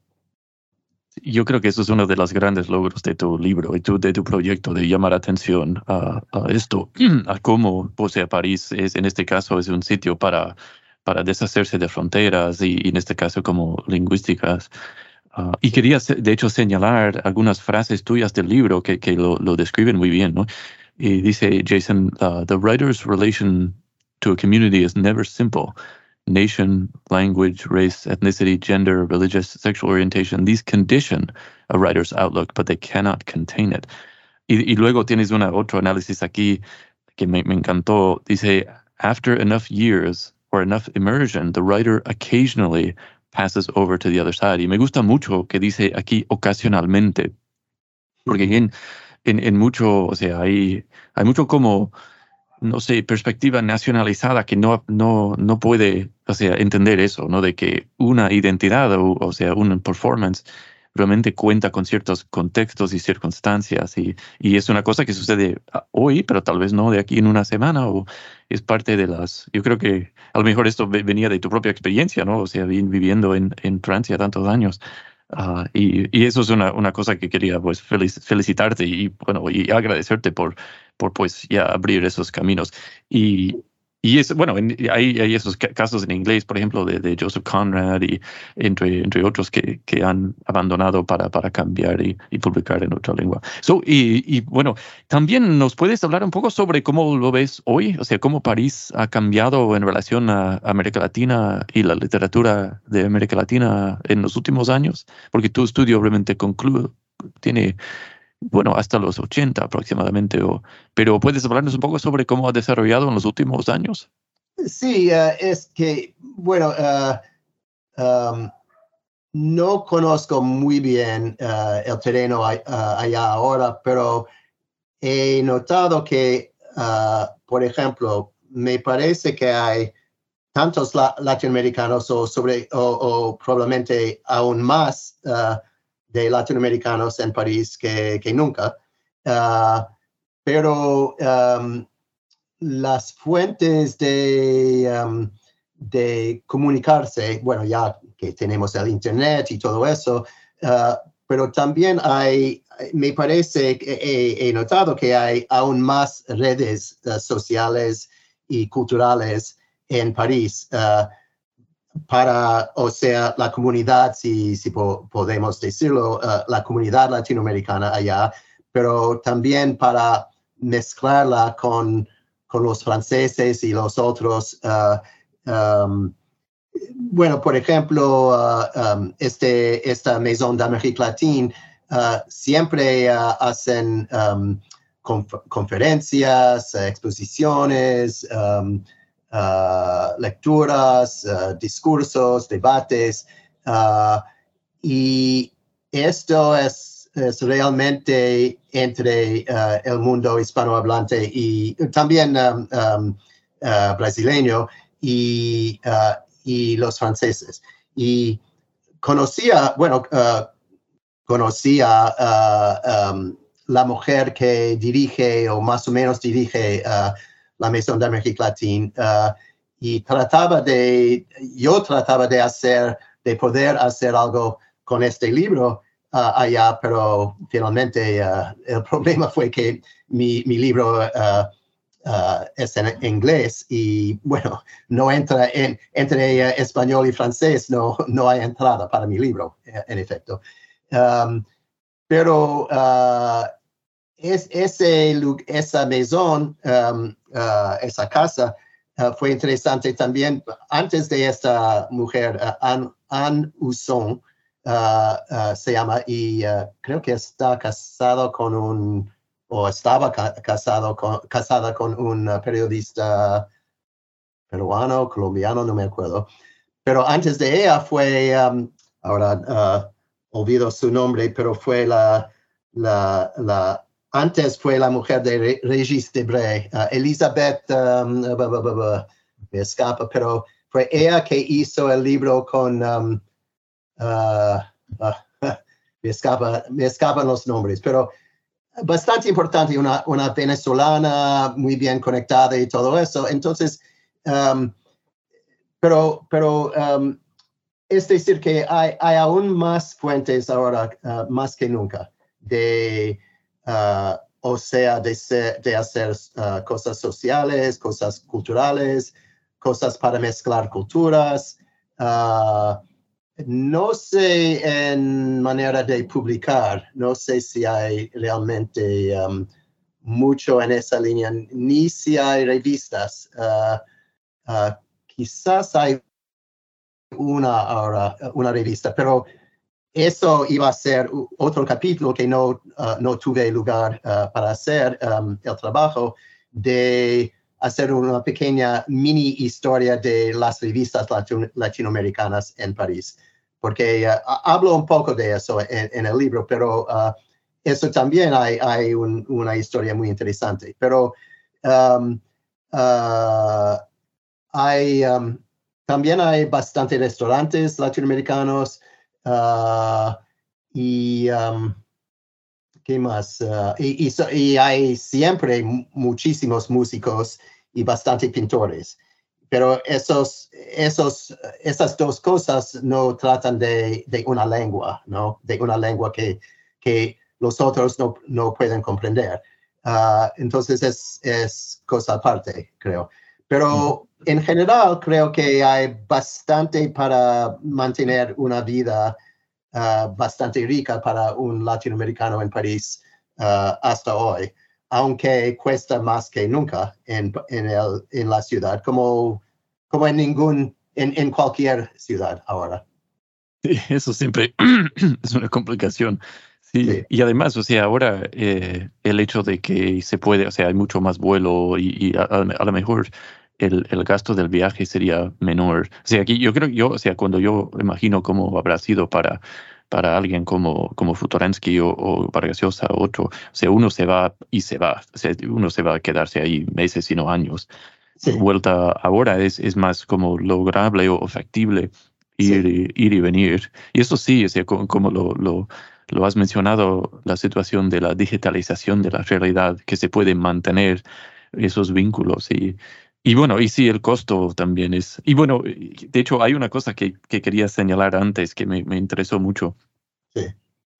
Yo creo que eso es uno de los grandes logros de tu libro y tu, de tu proyecto, de llamar atención a, esto, a cómo, pues, París es, en este caso, es un sitio para, para deshacerse de fronteras y, en este caso como lingüísticas. Uh, y quería, de hecho, señalar algunas frases tuyas del libro que, que lo, lo describen muy bien, ¿no? Y say, Jason, uh, the writer's relation to a community is never simple. Nation, language, race, ethnicity, gender, religious, sexual orientation, these condition a writer's outlook, but they cannot contain it. Y, y luego tienes una, otro análisis aquí que me, me encantó. Dice, after enough years or enough immersion, the writer occasionally passes over to the other side. Y me gusta mucho que dice aquí ocasionalmente, porque again, en, en mucho, o sea, hay, hay mucho como, no sé, perspectiva nacionalizada que no, no, no puede, o sea, entender eso, ¿no? De que una identidad o, o sea, un performance realmente cuenta con ciertos contextos y circunstancias y, y, es una cosa que sucede hoy, pero tal vez no de aquí en una semana o es parte de las, yo creo que a lo mejor esto venía de tu propia experiencia, ¿no? O sea, viviendo en, en Francia tantos años. Ah, y, y, eso es una, una, cosa que quería pues felicitarte y bueno y agradecerte por, por pues ya abrir esos caminos. Y, y es, bueno, hay, hay, esos casos en inglés, por ejemplo, de, de Joseph Conrad y entre, entre otros que, que han abandonado para, para cambiar y, y, publicar en otra lengua. So, y, y, bueno, también nos puedes hablar un poco sobre cómo lo ves hoy, o sea, cómo París ha cambiado en relación a América Latina y la literatura de América Latina en los últimos años, porque tu estudio obviamente concluye, tiene bueno, hasta los 80 aproximadamente. O, pero ¿puedes hablarnos un poco sobre cómo ha desarrollado en los últimos años? Sí, uh, es que, bueno, uh, um, no conozco muy bien uh, el terreno allá ahora, pero he notado que, por ejemplo, me parece que hay tantos latinoamericanos o, sobre, o probablemente aún más de latinoamericanos en París que, que nunca. Uh, pero las fuentes de, um, de comunicarse, bueno, ya que tenemos el Internet y todo eso, uh, pero también hay, me parece, he, he, notado que hay aún más redes uh, sociales y culturales en París para, o sea, la comunidad, si, si podemos decirlo, uh, la comunidad latinoamericana allá, pero también para mezclarla con, con los franceses y los otros. Uh, um, bueno, por ejemplo, uh, este, esta Maison d'Amérique Latine siempre hacen um, conferencias, exposiciones, Uh, lecturas, uh, discursos, debates, uh, y esto es, realmente entre el mundo hispanohablante y también um, um, brasileño y, y los franceses. Y conocía, bueno, conocía um, la mujer que dirige o más o menos dirige la Maison d'Amérique Latine y trataba de, yo trataba de hacer, de poder hacer algo con este libro uh, allá, pero finalmente uh, el problema fue que mi, mi libro uh, es en inglés y bueno, no entra en, entre español y francés, no, no hay entrada para mi libro, en efecto. Um, pero es, ese, esa maison, um, esa casa, Uh, fue interesante también, antes de esta mujer, uh, Anne, Anne uh, se llama, y creo que está casado con un, o estaba casado con, casada con un periodista peruano, colombiano, no me acuerdo. Pero antes de ella fue, um, ahora olvido su nombre, pero fue la, la, la antes fue la mujer de Regis Debray, uh, Elizabeth, um, me escapa, pero fue ella que hizo el libro con, um, uh, uh, me, escapa, me escapan los nombres, pero bastante importante, una, una venezolana muy bien conectada y todo eso. Entonces, um, pero, pero es decir que hay, hay aún más fuentes ahora, más que nunca, de Uh, o sea, de, de hacer uh, cosas sociales, cosas culturales, cosas para mezclar culturas. Uh, no sé en manera de publicar, no sé si hay realmente um, mucho en esa línea, ni si hay revistas. quizás hay una ahora, una revista, pero eso iba a ser otro capítulo que no, uh, no tuve lugar uh, para hacer um, el trabajo de hacer una pequeña mini historia de las revistas latinoamericanas en París, porque uh, hablo un poco de eso en, el libro, pero eso también hay, hay una historia muy interesante. Pero um, hay, um, también hay bastantes restaurantes latinoamericanos, Uh, y um, qué más uh, y, hay siempre muchísimos músicos y bastantes pintores pero esos esos esas dos cosas no tratan de, de una lengua no de una lengua que que los otros no, no pueden comprender. Uh, entonces es, es cosa aparte creo. Pero en general creo que hay bastante para mantener una vida uh, bastante rica para un latinoamericano en París uh, hasta hoy, aunque cuesta más que nunca en, en, el, en la ciudad, como, como en ningún, en, en cualquier ciudad ahora. Sí, eso siempre es una complicación. Sí, y además, o sea, ahora eh, el hecho de que se puede, o sea, hay mucho más vuelo y, y a, a, lo mejor el, el, gasto del viaje sería menor. O sea, aquí yo creo yo, o sea, cuando yo imagino cómo habrá sido para, para alguien como, como Futuransky o, o Vargas Llosa o otro, o sea, uno se va y se va, o sea, uno se va a quedarse ahí meses y no años. Sí. Vuelta ahora es, es más como lograble o factible ir, sí. ir y venir. Y eso sí, o sea, como, como lo, lo, lo has mencionado, la situación de la digitalización de la realidad, que se puede mantener esos vínculos y y bueno, y sí, el costo también es. Y bueno, de hecho, hay una cosa que, que quería señalar antes que me, me interesó mucho. Sí.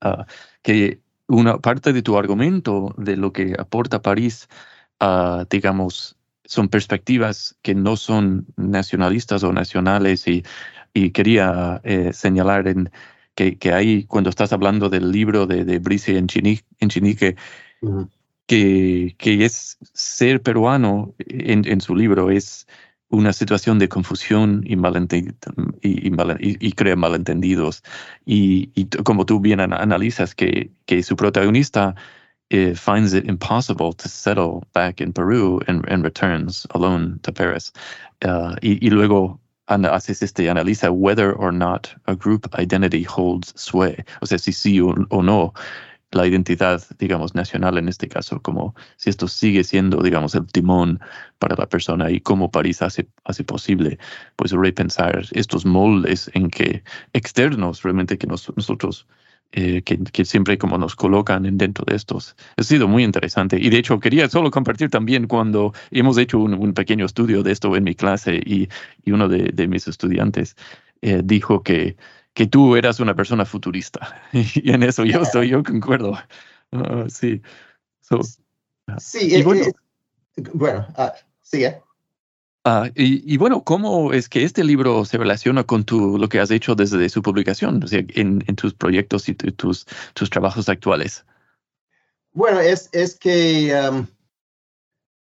Uh, que una parte de tu argumento de lo que aporta París, uh, digamos, son perspectivas que no son nacionalistas o nacionales. Y, y quería eh, señalar en que, que ahí, cuando estás hablando del libro de, de Brice en Chinique, en Chinique uh -huh que, que es ser peruano en, en, su libro es una situación de confusión y, malente y, y, y crea malentendidos. Y, como tú bien analizas, que, que su protagonista eh, finds it impossible to settle back in Peru and, and returns alone to Paris. Uh, y, luego haces este, analiza whether or not a group identity holds sway, o sea, si sí o, o no la identidad, digamos, nacional en este caso, como si esto sigue siendo, digamos, el timón para la persona y cómo París hace, hace posible, pues, repensar estos moldes en que externos realmente que nosotros eh, que, siempre como nos colocan dentro de estos. Ha sido muy interesante. Y de hecho quería solo compartir también cuando hemos hecho un, pequeño estudio de esto en mi clase y, y uno de, de, mis estudiantes eh, dijo que, que tú eras una persona futurista. y en eso yo estoy, yo concuerdo. Ah, sí. sí, bueno, bueno uh, sí, ¿eh? Ah, y, bueno, ¿cómo es que este libro se relaciona con tu, lo que has hecho desde su publicación, o sea, en, tus proyectos y tus, tus trabajos actuales? Bueno, es, es que um,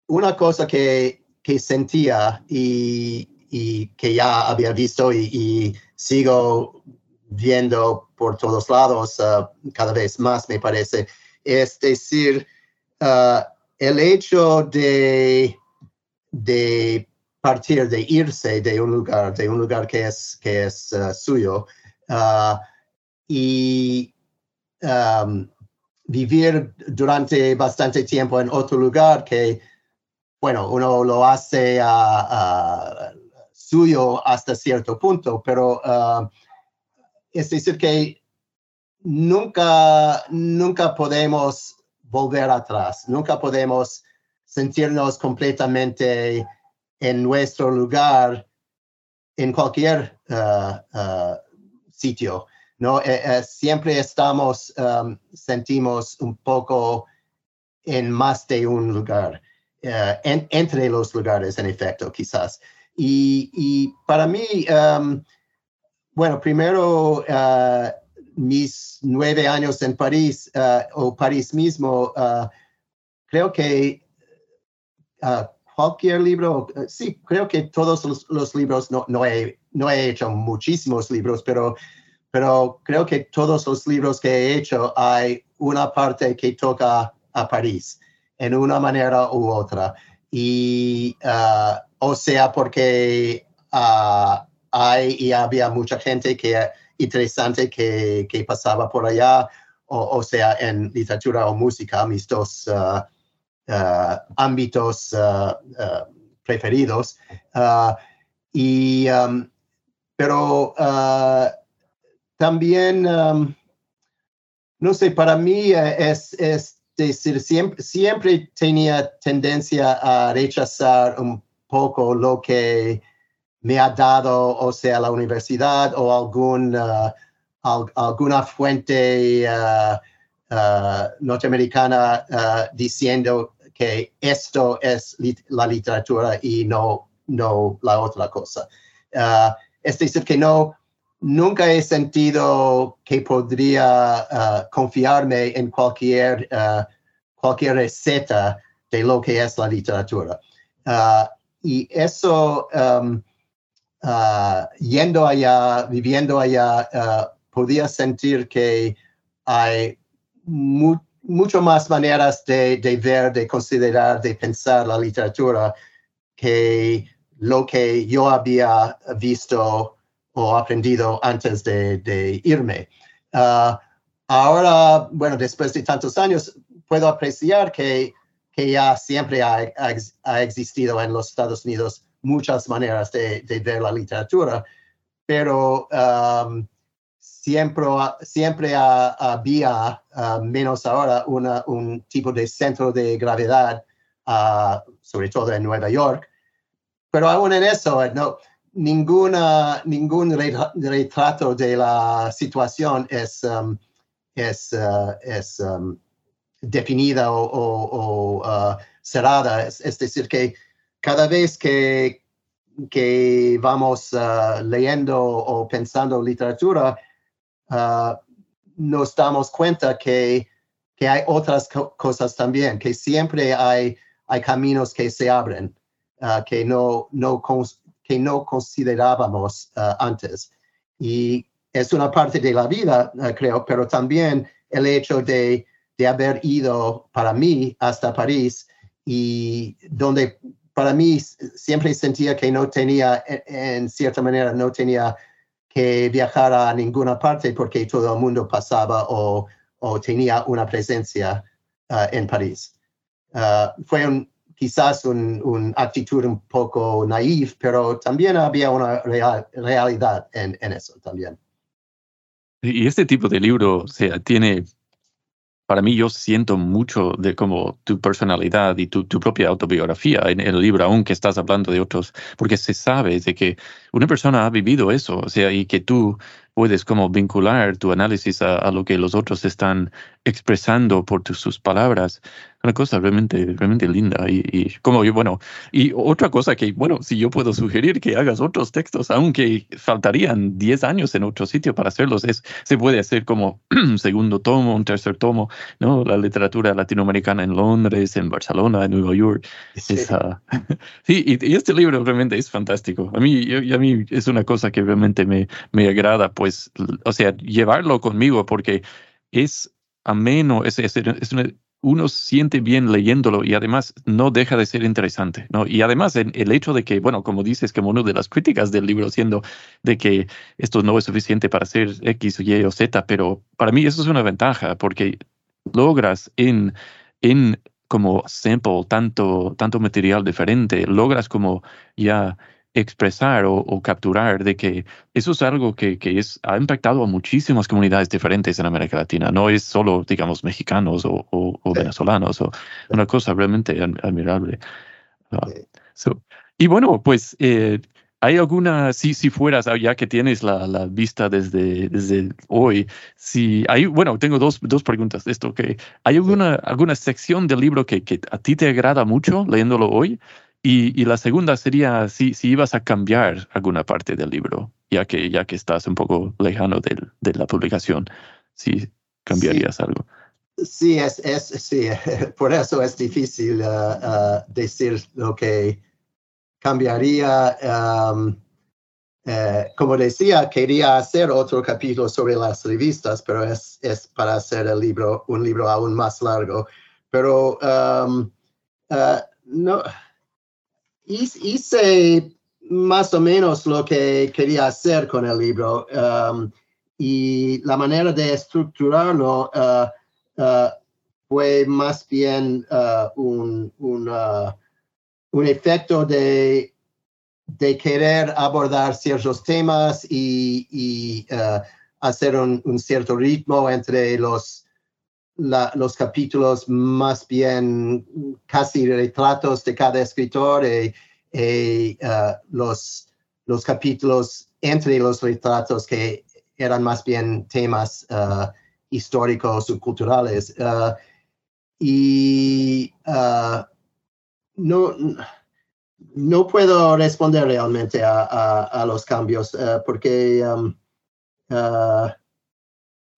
una cosa que, que sentía y, y, que ya había visto y, sigo viendo por todos lados uh, cada vez más, me parece, es decir, uh, el hecho de, de partir de irse de un lugar, de un lugar que es, que es uh, suyo, uh, y um, vivir durante bastante tiempo en otro lugar que, bueno, uno lo hace uh, suyo hasta cierto punto, pero es decir que nunca, nunca podemos volver atrás, nunca podemos sentirnos completamente en nuestro lugar en cualquier uh, uh, sitio. ¿no? Eh, eh, siempre estamos, um, sentimos un poco en más de un lugar, uh, entre los lugares, en efecto, quizás. Y, para mí, um, bueno, primero, mis nueve años en París, o París mismo, creo que cualquier libro, sí, creo que todos los, libros, no, no, he, no he hecho muchísimos libros, pero, pero creo que todos los libros que he hecho hay una parte que toca a París en una manera u otra. Y, uh, o sea, porque uh, hay y había mucha gente que interesante que, que pasaba por allá, o, o, sea, en literatura o música, mis dos uh, ámbitos preferidos. y, um, pero también, um, no sé, para mí es, es decir, siempre, siempre tenía tendencia a rechazar un poco lo que me ha dado, o sea, la universidad o algún, alguna fuente norteamericana diciendo que esto es la literatura y no, no la otra cosa. Uh, es decir, que no, nunca he sentido que podría uh, confiarme en cualquier, uh, cualquier receta de lo que es la literatura. y eso, um, yendo allá, viviendo allá, podía sentir que hay mucho mucho más maneras de, ver, de considerar, de pensar la literatura que lo que yo había visto o aprendido antes de, irme. Ah, ahora, bueno, después de tantos años, puedo apreciar que, que ya siempre ha, existido en los Estados Unidos muchas maneras de, ver la literatura, pero siempre, siempre había, menos ahora, un tipo de centro de gravedad, ah, sobre todo en Nueva York. Pero aún en eso, no, ninguna, ningún retrato de la situación es, um, es, uh, es um, definida o, uh, cerrada. Es, decir, que cada vez que, que vamos uh, leyendo o pensando literatura, nos damos cuenta que, que hay otras cosas también, que siempre hay, hay caminos que se abren, que, no, no, que no considerábamos ah, antes. Y es una parte de la vida, creo, pero también el hecho de, de haber ido para mí hasta París y donde para mí siempre sentía que no tenía, en cierta manera, no tenía que viajar a ninguna parte porque todo el mundo pasaba o, o tenía una presencia en París. fue un, quizás una actitud un poco naif, pero también había una realidad en, eso también. Y este tipo de libro, o sea, tiene para mí yo siento mucho de como tu personalidad y tu, tu, propia autobiografía en el libro, aunque estás hablando de otros, porque se sabe de que una persona ha vivido eso, o sea, y que tú puedes como vincular tu análisis a, lo que los otros están expresando por sus palabras una cosa realmente, realmente linda. Y, y, como yo, bueno, y otra cosa que, bueno, si yo puedo sugerir que hagas otros textos, aunque faltarían 10 años en otro sitio para hacerlos, es, se puede hacer como un segundo tomo, un tercer tomo, ¿no? La literatura latinoamericana en Londres, en Barcelona, en Nueva York. Sí, sí y, este libro realmente es fantástico. A mí, a mí es una cosa que realmente me, me agrada, pues, o sea, llevarlo conmigo porque es ameno, es, es, uno siente bien leyéndolo y además no deja de ser interesante, ¿no? Y además el, hecho de que, bueno, como dices, como una de las críticas del libro siendo de que esto no es suficiente para hacer X, Y o Z, pero para mí eso es una ventaja porque logras en, en como sample tanto, tanto material diferente, logras como ya expresar o, capturar de que eso es algo que, que, es, ha impactado a muchísimas comunidades diferentes en América Latina. No es solo, digamos, mexicanos o, o, venezolanos, o una cosa realmente admirable. Ah, y bueno, pues, eh, ¿hay alguna, si, si fueras, ah, ya que tienes la, la, vista desde, desde hoy, si hay, bueno, tengo dos, dos preguntas de esto, que ¿hay alguna, alguna sección del libro que, que a ti te agrada mucho leyéndolo hoy? Y, la segunda sería si, si ibas a cambiar alguna parte del libro, ya que, ya que estás un poco lejano de, de la publicación, si cambiarías algo. Sí, es, es, sí, por eso es difícil uh, uh, decir lo que cambiaría. Um, eh, como decía, quería hacer otro capítulo sobre las revistas, pero es, es para hacer el libro, un libro aún más largo. Pero um, uh, no, hice más o menos lo que quería hacer con el libro um, y la manera de estructurarlo uh, uh, fue más bien uh, un, un, efecto de, de, querer abordar ciertos temas y, hacer un, un, cierto ritmo entre los, los capítulos más bien casi retratos de cada escritor y, uh, los, los capítulos entre los retratos que eran más bien temas uh, históricos o culturales. Uh, y no, no puedo responder realmente a, los cambios porque um,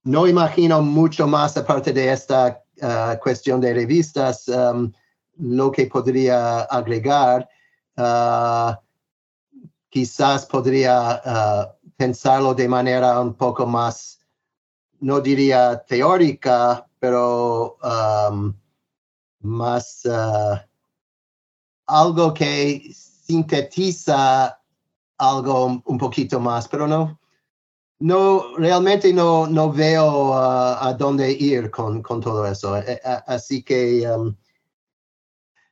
no imagino mucho más aparte de esta uh, cuestión de revistas, um, lo que podría agregar. Uh, quizás podría uh, pensarlo de manera un poco más, no diría teórica, pero um, más algo que sintetiza algo un poquito más, pero no, no, realmente no, no veo uh, a dónde ir con, con todo eso. Eh, eh, así que um,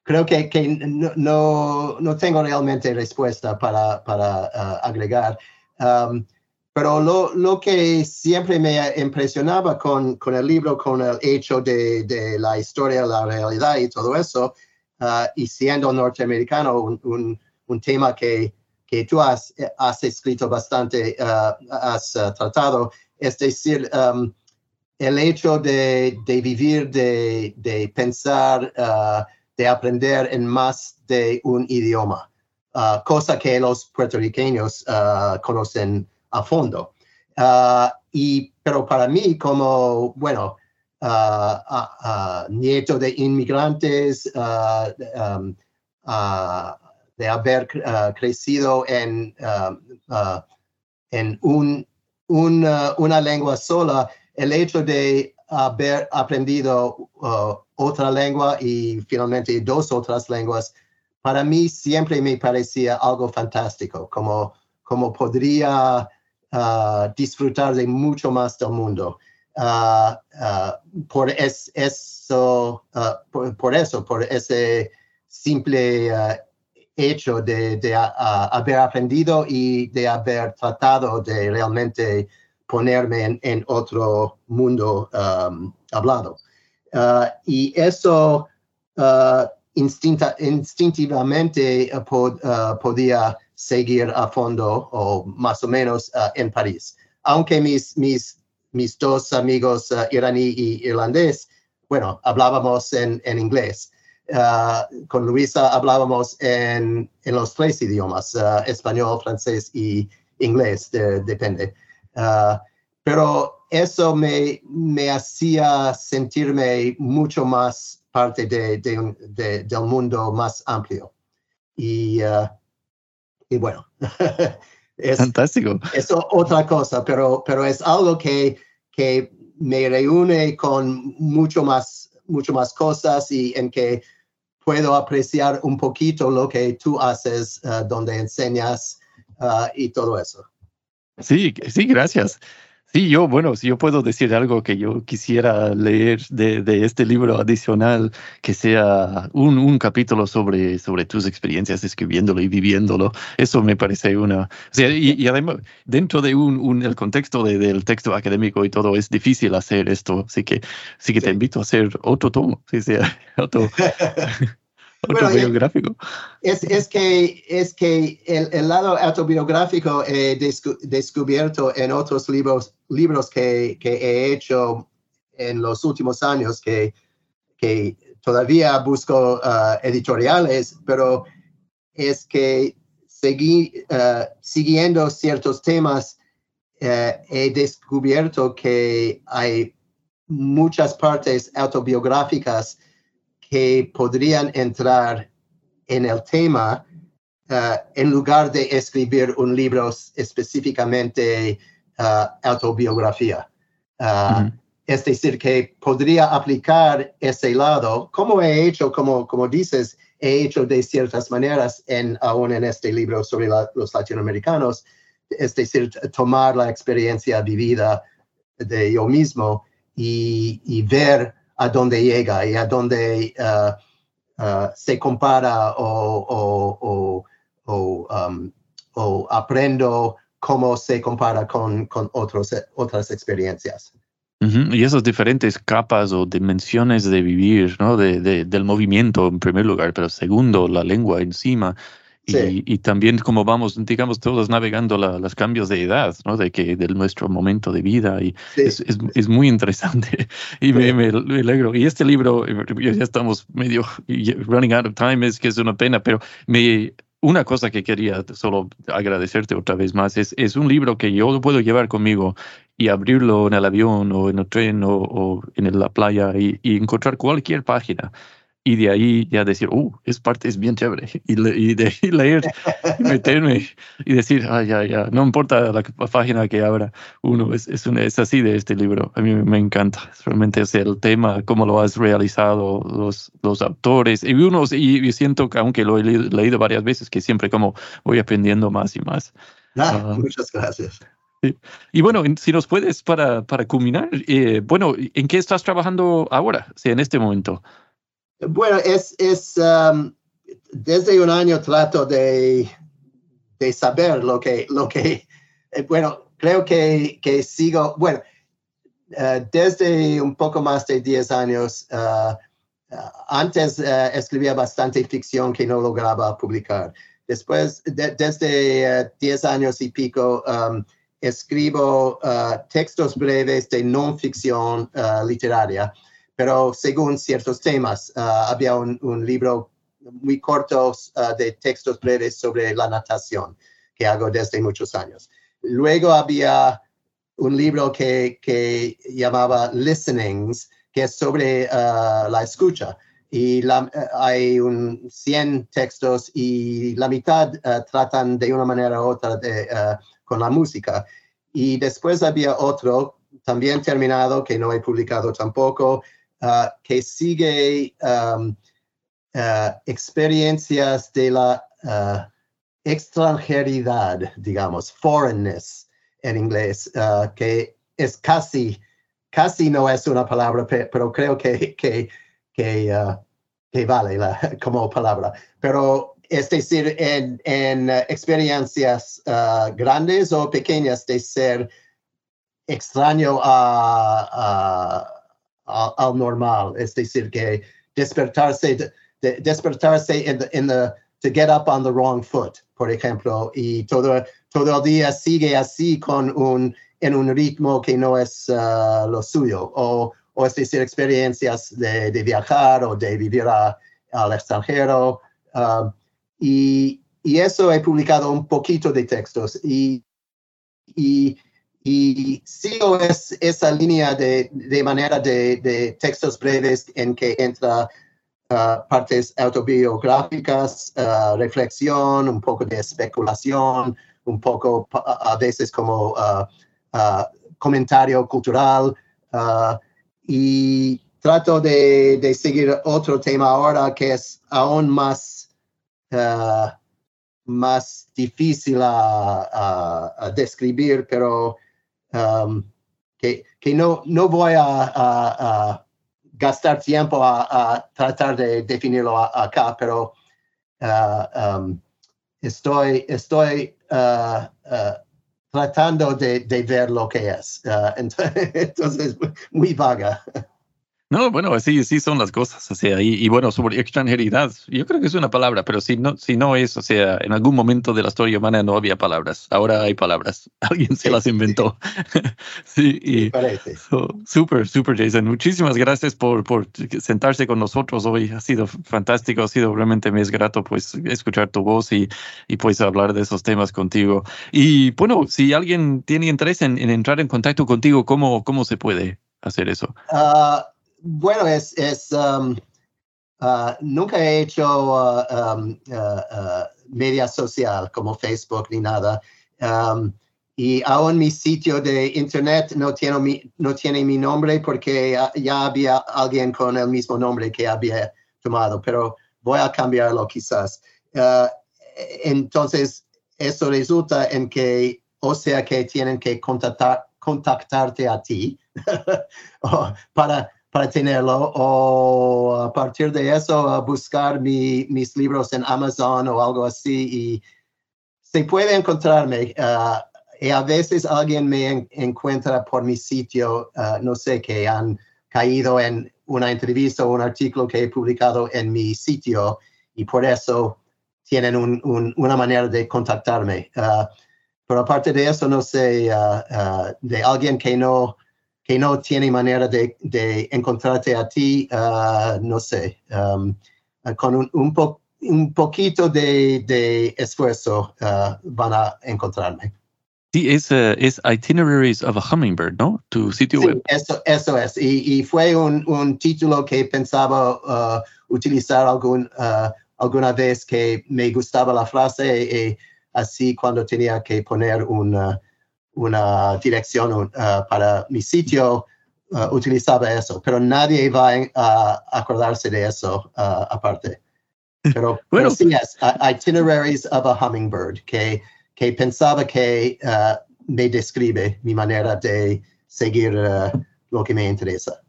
creo que, que no, no, tengo realmente respuesta para, para uh, agregar. Um, pero lo, lo, que siempre me impresionaba con, con, el libro, con el hecho de, de, la historia, la realidad y todo eso, uh, y siendo norteamericano, un, un tema que que tú has, has escrito bastante, uh, has uh, tratado, es decir, um, el hecho de, de vivir, de, de pensar, uh, de aprender en más de un idioma, cosa que los puertorriqueños conocen a fondo. y, pero para mí, como, bueno, nieto de inmigrantes, um, de haber uh, crecido en, uh, uh, en un, un, una lengua sola, el hecho de haber aprendido otra lengua y finalmente dos otras lenguas, para mí siempre me parecía algo fantástico, como, como podría disfrutar de mucho más del mundo. por es, eso, ah, por, eso, por ese simple hecho de, ah, ah, haber aprendido y de haber tratado de realmente ponerme en, otro mundo um, hablado. Ah, y eso instinta- instintivamente ah, podía seguir a fondo o más o menos en París. Aunque mis, dos amigos iraní y irlandés, bueno, hablábamos en inglés. Ah, con Luisa hablábamos en, en los tres idiomas, ah, español, francés y inglés, de- depende. Ah, pero eso me, me hacía sentirme mucho más parte de, de de- del mundo más amplio. Y, y bueno, es, Fantástico. es otra cosa, pero, pero es algo que, que me reúne con mucho más, mucho más cosas y en que puedo apreciar un poquito lo que tú haces, ah, donde enseñas ah, y todo eso. Sí, sí, gracias. Sí, yo, bueno, si yo puedo decir algo que yo quisiera leer de, de este libro adicional, que sea un, un capítulo sobre, sobre tus experiencias escribiéndolo y viviéndolo, eso me parece una... O sea, y, y además, dentro de un, un- el contexto de- del texto académico y todo, es difícil hacer esto, así que, sí que te invito a hacer otro tomo, sí, sí, otro, Bueno, autobiográfico. Es, es que, es que el, el lado autobiográfico he descu- descubierto en otros libros, libros que, que he hecho en los últimos años, que, que todavía busco ah, editoriales, pero es que seguí, ah, siguiendo ciertos temas, eh, he descubierto que hay muchas partes autobiográficas que podrían entrar en el tema uh, en lugar de escribir un libro específicamente uh, autobiografía. Uh, Ujú. Es decir, que podría aplicar ese lado, como he hecho, como, como dices, he hecho de ciertas maneras en, aún en este libro sobre la- los latinoamericanos, es decir, tomar la experiencia vivida de yo mismo y, y ver a dónde llega y a dónde uh, uh, se compara o, o- um, o aprendo cómo se compara con, con otros, otras experiencias. Y esas diferentes capas o dimensiones de vivir, ¿no? De, de- del movimiento en primer lugar, pero segundo, la lengua encima. Y, Sí. y también como vamos, digamos, todos navegando la- los cambios de edad, ¿no? De que, del nuestro momento de vida. Y Sí, es, es, es muy interesante y me, me, me alegro. Y este libro, ya estamos medio running out of time, es que es una pena, pero me, una cosa que quería solo agradecerte otra vez más es, es un libro que yo lo puedo llevar conmigo y abrirlo en el avión o en el tren o, o en la playa y, y encontrar cualquier página. Y de ahí ya decir, uh, es parte, es bien chévere. Y, le- y de ahí leer, y meterme y decir, ah, ya, ya, no importa la página que abra uno, es, es, una- es así de este libro. A mí me encanta. Realmente es el tema, cómo lo has realizado, los, los autores. Y unos, y, y siento que aunque lo he le- leído varias veces, que siempre como voy aprendiendo más y más. Ah, Ah. muchas gracias. Y bueno, en- si nos puedes para, para culminar, eh, bueno, ¿en qué estás trabajando ahora? O sea, en este momento. Bueno, es, es um, desde un año trato de, de saber lo que, lo que, eh, bueno, creo que, que sigo, bueno, eh, desde un poco más de 10 años, uh, antes escribía bastante ficción que no lograba publicar. Después, de- desde uh, 10 años y pico, um, escribo textos breves de non ficción literaria pero según ciertos temas. Ah, había un, un libro muy corto ah, de textos breves sobre la natación que hago desde muchos años. Luego había un libro que, que llamaba Listenings, que es sobre ah, la escucha. Y la- hay un 100 textos y la mitad tratan de una manera u otra de, con la música. Y después había otro, también terminado, que no he publicado tampoco, ah, que sigue um, ah, experiencias de la ah, extranjeridad, digamos, foreignness en inglés, que es casi casi no es una palabra, pero creo que, que, que, uh, vale como palabra. Pero es decir, en, en experiencias uh, grandes o pequeñas de ser extraño a, a, al normal, es decir, que despertarse, de, despertarse en en the, to get up on the wrong foot, por ejemplo, y todo, todo el día sigue así con un, en un ritmo que no es uh, lo suyo, o, o, es decir, experiencias de, de viajar o de vivir a, al extranjero. Uh, y, y, eso he publicado un poquito de textos. Y, y, y sigo es, esa línea de, de manera de, textos breves en que entra uh, partes autobiográficas, uh, reflexión, un poco de especulación, un poco a veces como uh, comentario cultural y trato de, seguir otro tema ahora que es aún más, más difícil a, describir, pero um, que, que, no, no voy a, gastar tiempo a, tratar de definirlo acá, pero uh, um, estoy, estoy uh, uh, tratando de, de, ver lo que es. entonces, muy vaga. No, bueno, así sí son las cosas, o sea, y, y, bueno, sobre extranjeridad, yo creo que es una palabra, pero si no, si no es, o sea, en algún momento de la historia humana no había palabras, ahora hay palabras, alguien se las inventó. sí, y súper, súper, Jason, muchísimas gracias por, por sentarse con nosotros hoy, ha sido fantástico, ha sido realmente me es grato pues escuchar tu voz y, y pues hablar de esos temas contigo. Y bueno, si alguien tiene interés en, en entrar en contacto contigo, ¿cómo, cómo se puede hacer eso? Uh, bueno, es, es um, uh, nunca he hecho uh, um, uh, media social como Facebook ni nada. Um, y aún mi sitio de internet no tiene mi, no tiene mi nombre porque ya había alguien con el mismo nombre que había tomado, pero voy a cambiarlo quizás. entonces, eso resulta en que, o sea que tienen que contactar, contactarte a ti para para tenerlo o a partir de eso buscar mi, mis libros en Amazon o algo así y se puede encontrarme. Uh, y a veces alguien me encuentra por mi sitio, uh, no sé, que han caído en una entrevista o un artículo que he publicado en mi sitio y por eso tienen un, un, una manera de contactarme. Uh, pero aparte de eso, no sé, de alguien que no que no tiene manera de, de encontrarte a ti, uh, no sé, um, con un, un, po, un, poquito de, de esfuerzo uh, van a encontrarme. Sí, es, uh, es Itineraries of a Hummingbird, ¿no? Tu sitio sí, web. Eso, eso es. Y, y fue un, un, título que pensaba uh, utilizar algún, alguna vez que me gustaba la frase y así cuando tenía que poner un, una dirección uh, para mi sitio, uh, utilizaba eso, pero nadie va a acordarse de eso uh, aparte. Pero, bueno. pero, sí es Itineraries of a Hummingbird, que, que pensaba que me describe mi manera de seguir lo que me interesa.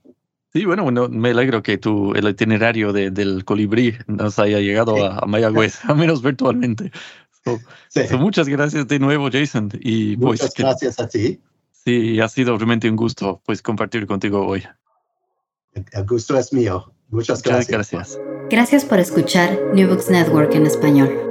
Sí, bueno, bueno, me alegro que tu, el itinerario de, del colibrí nos haya llegado a, a Mayagüez, al menos virtualmente. So, sí. so muchas gracias de nuevo, Jason. Y pues, muchas gracias a ti. Sí, ha sido realmente un gusto pues compartir contigo hoy. El gusto es mío. Muchas gracias. Muchas gracias. Gracias por escuchar New Books Network en español.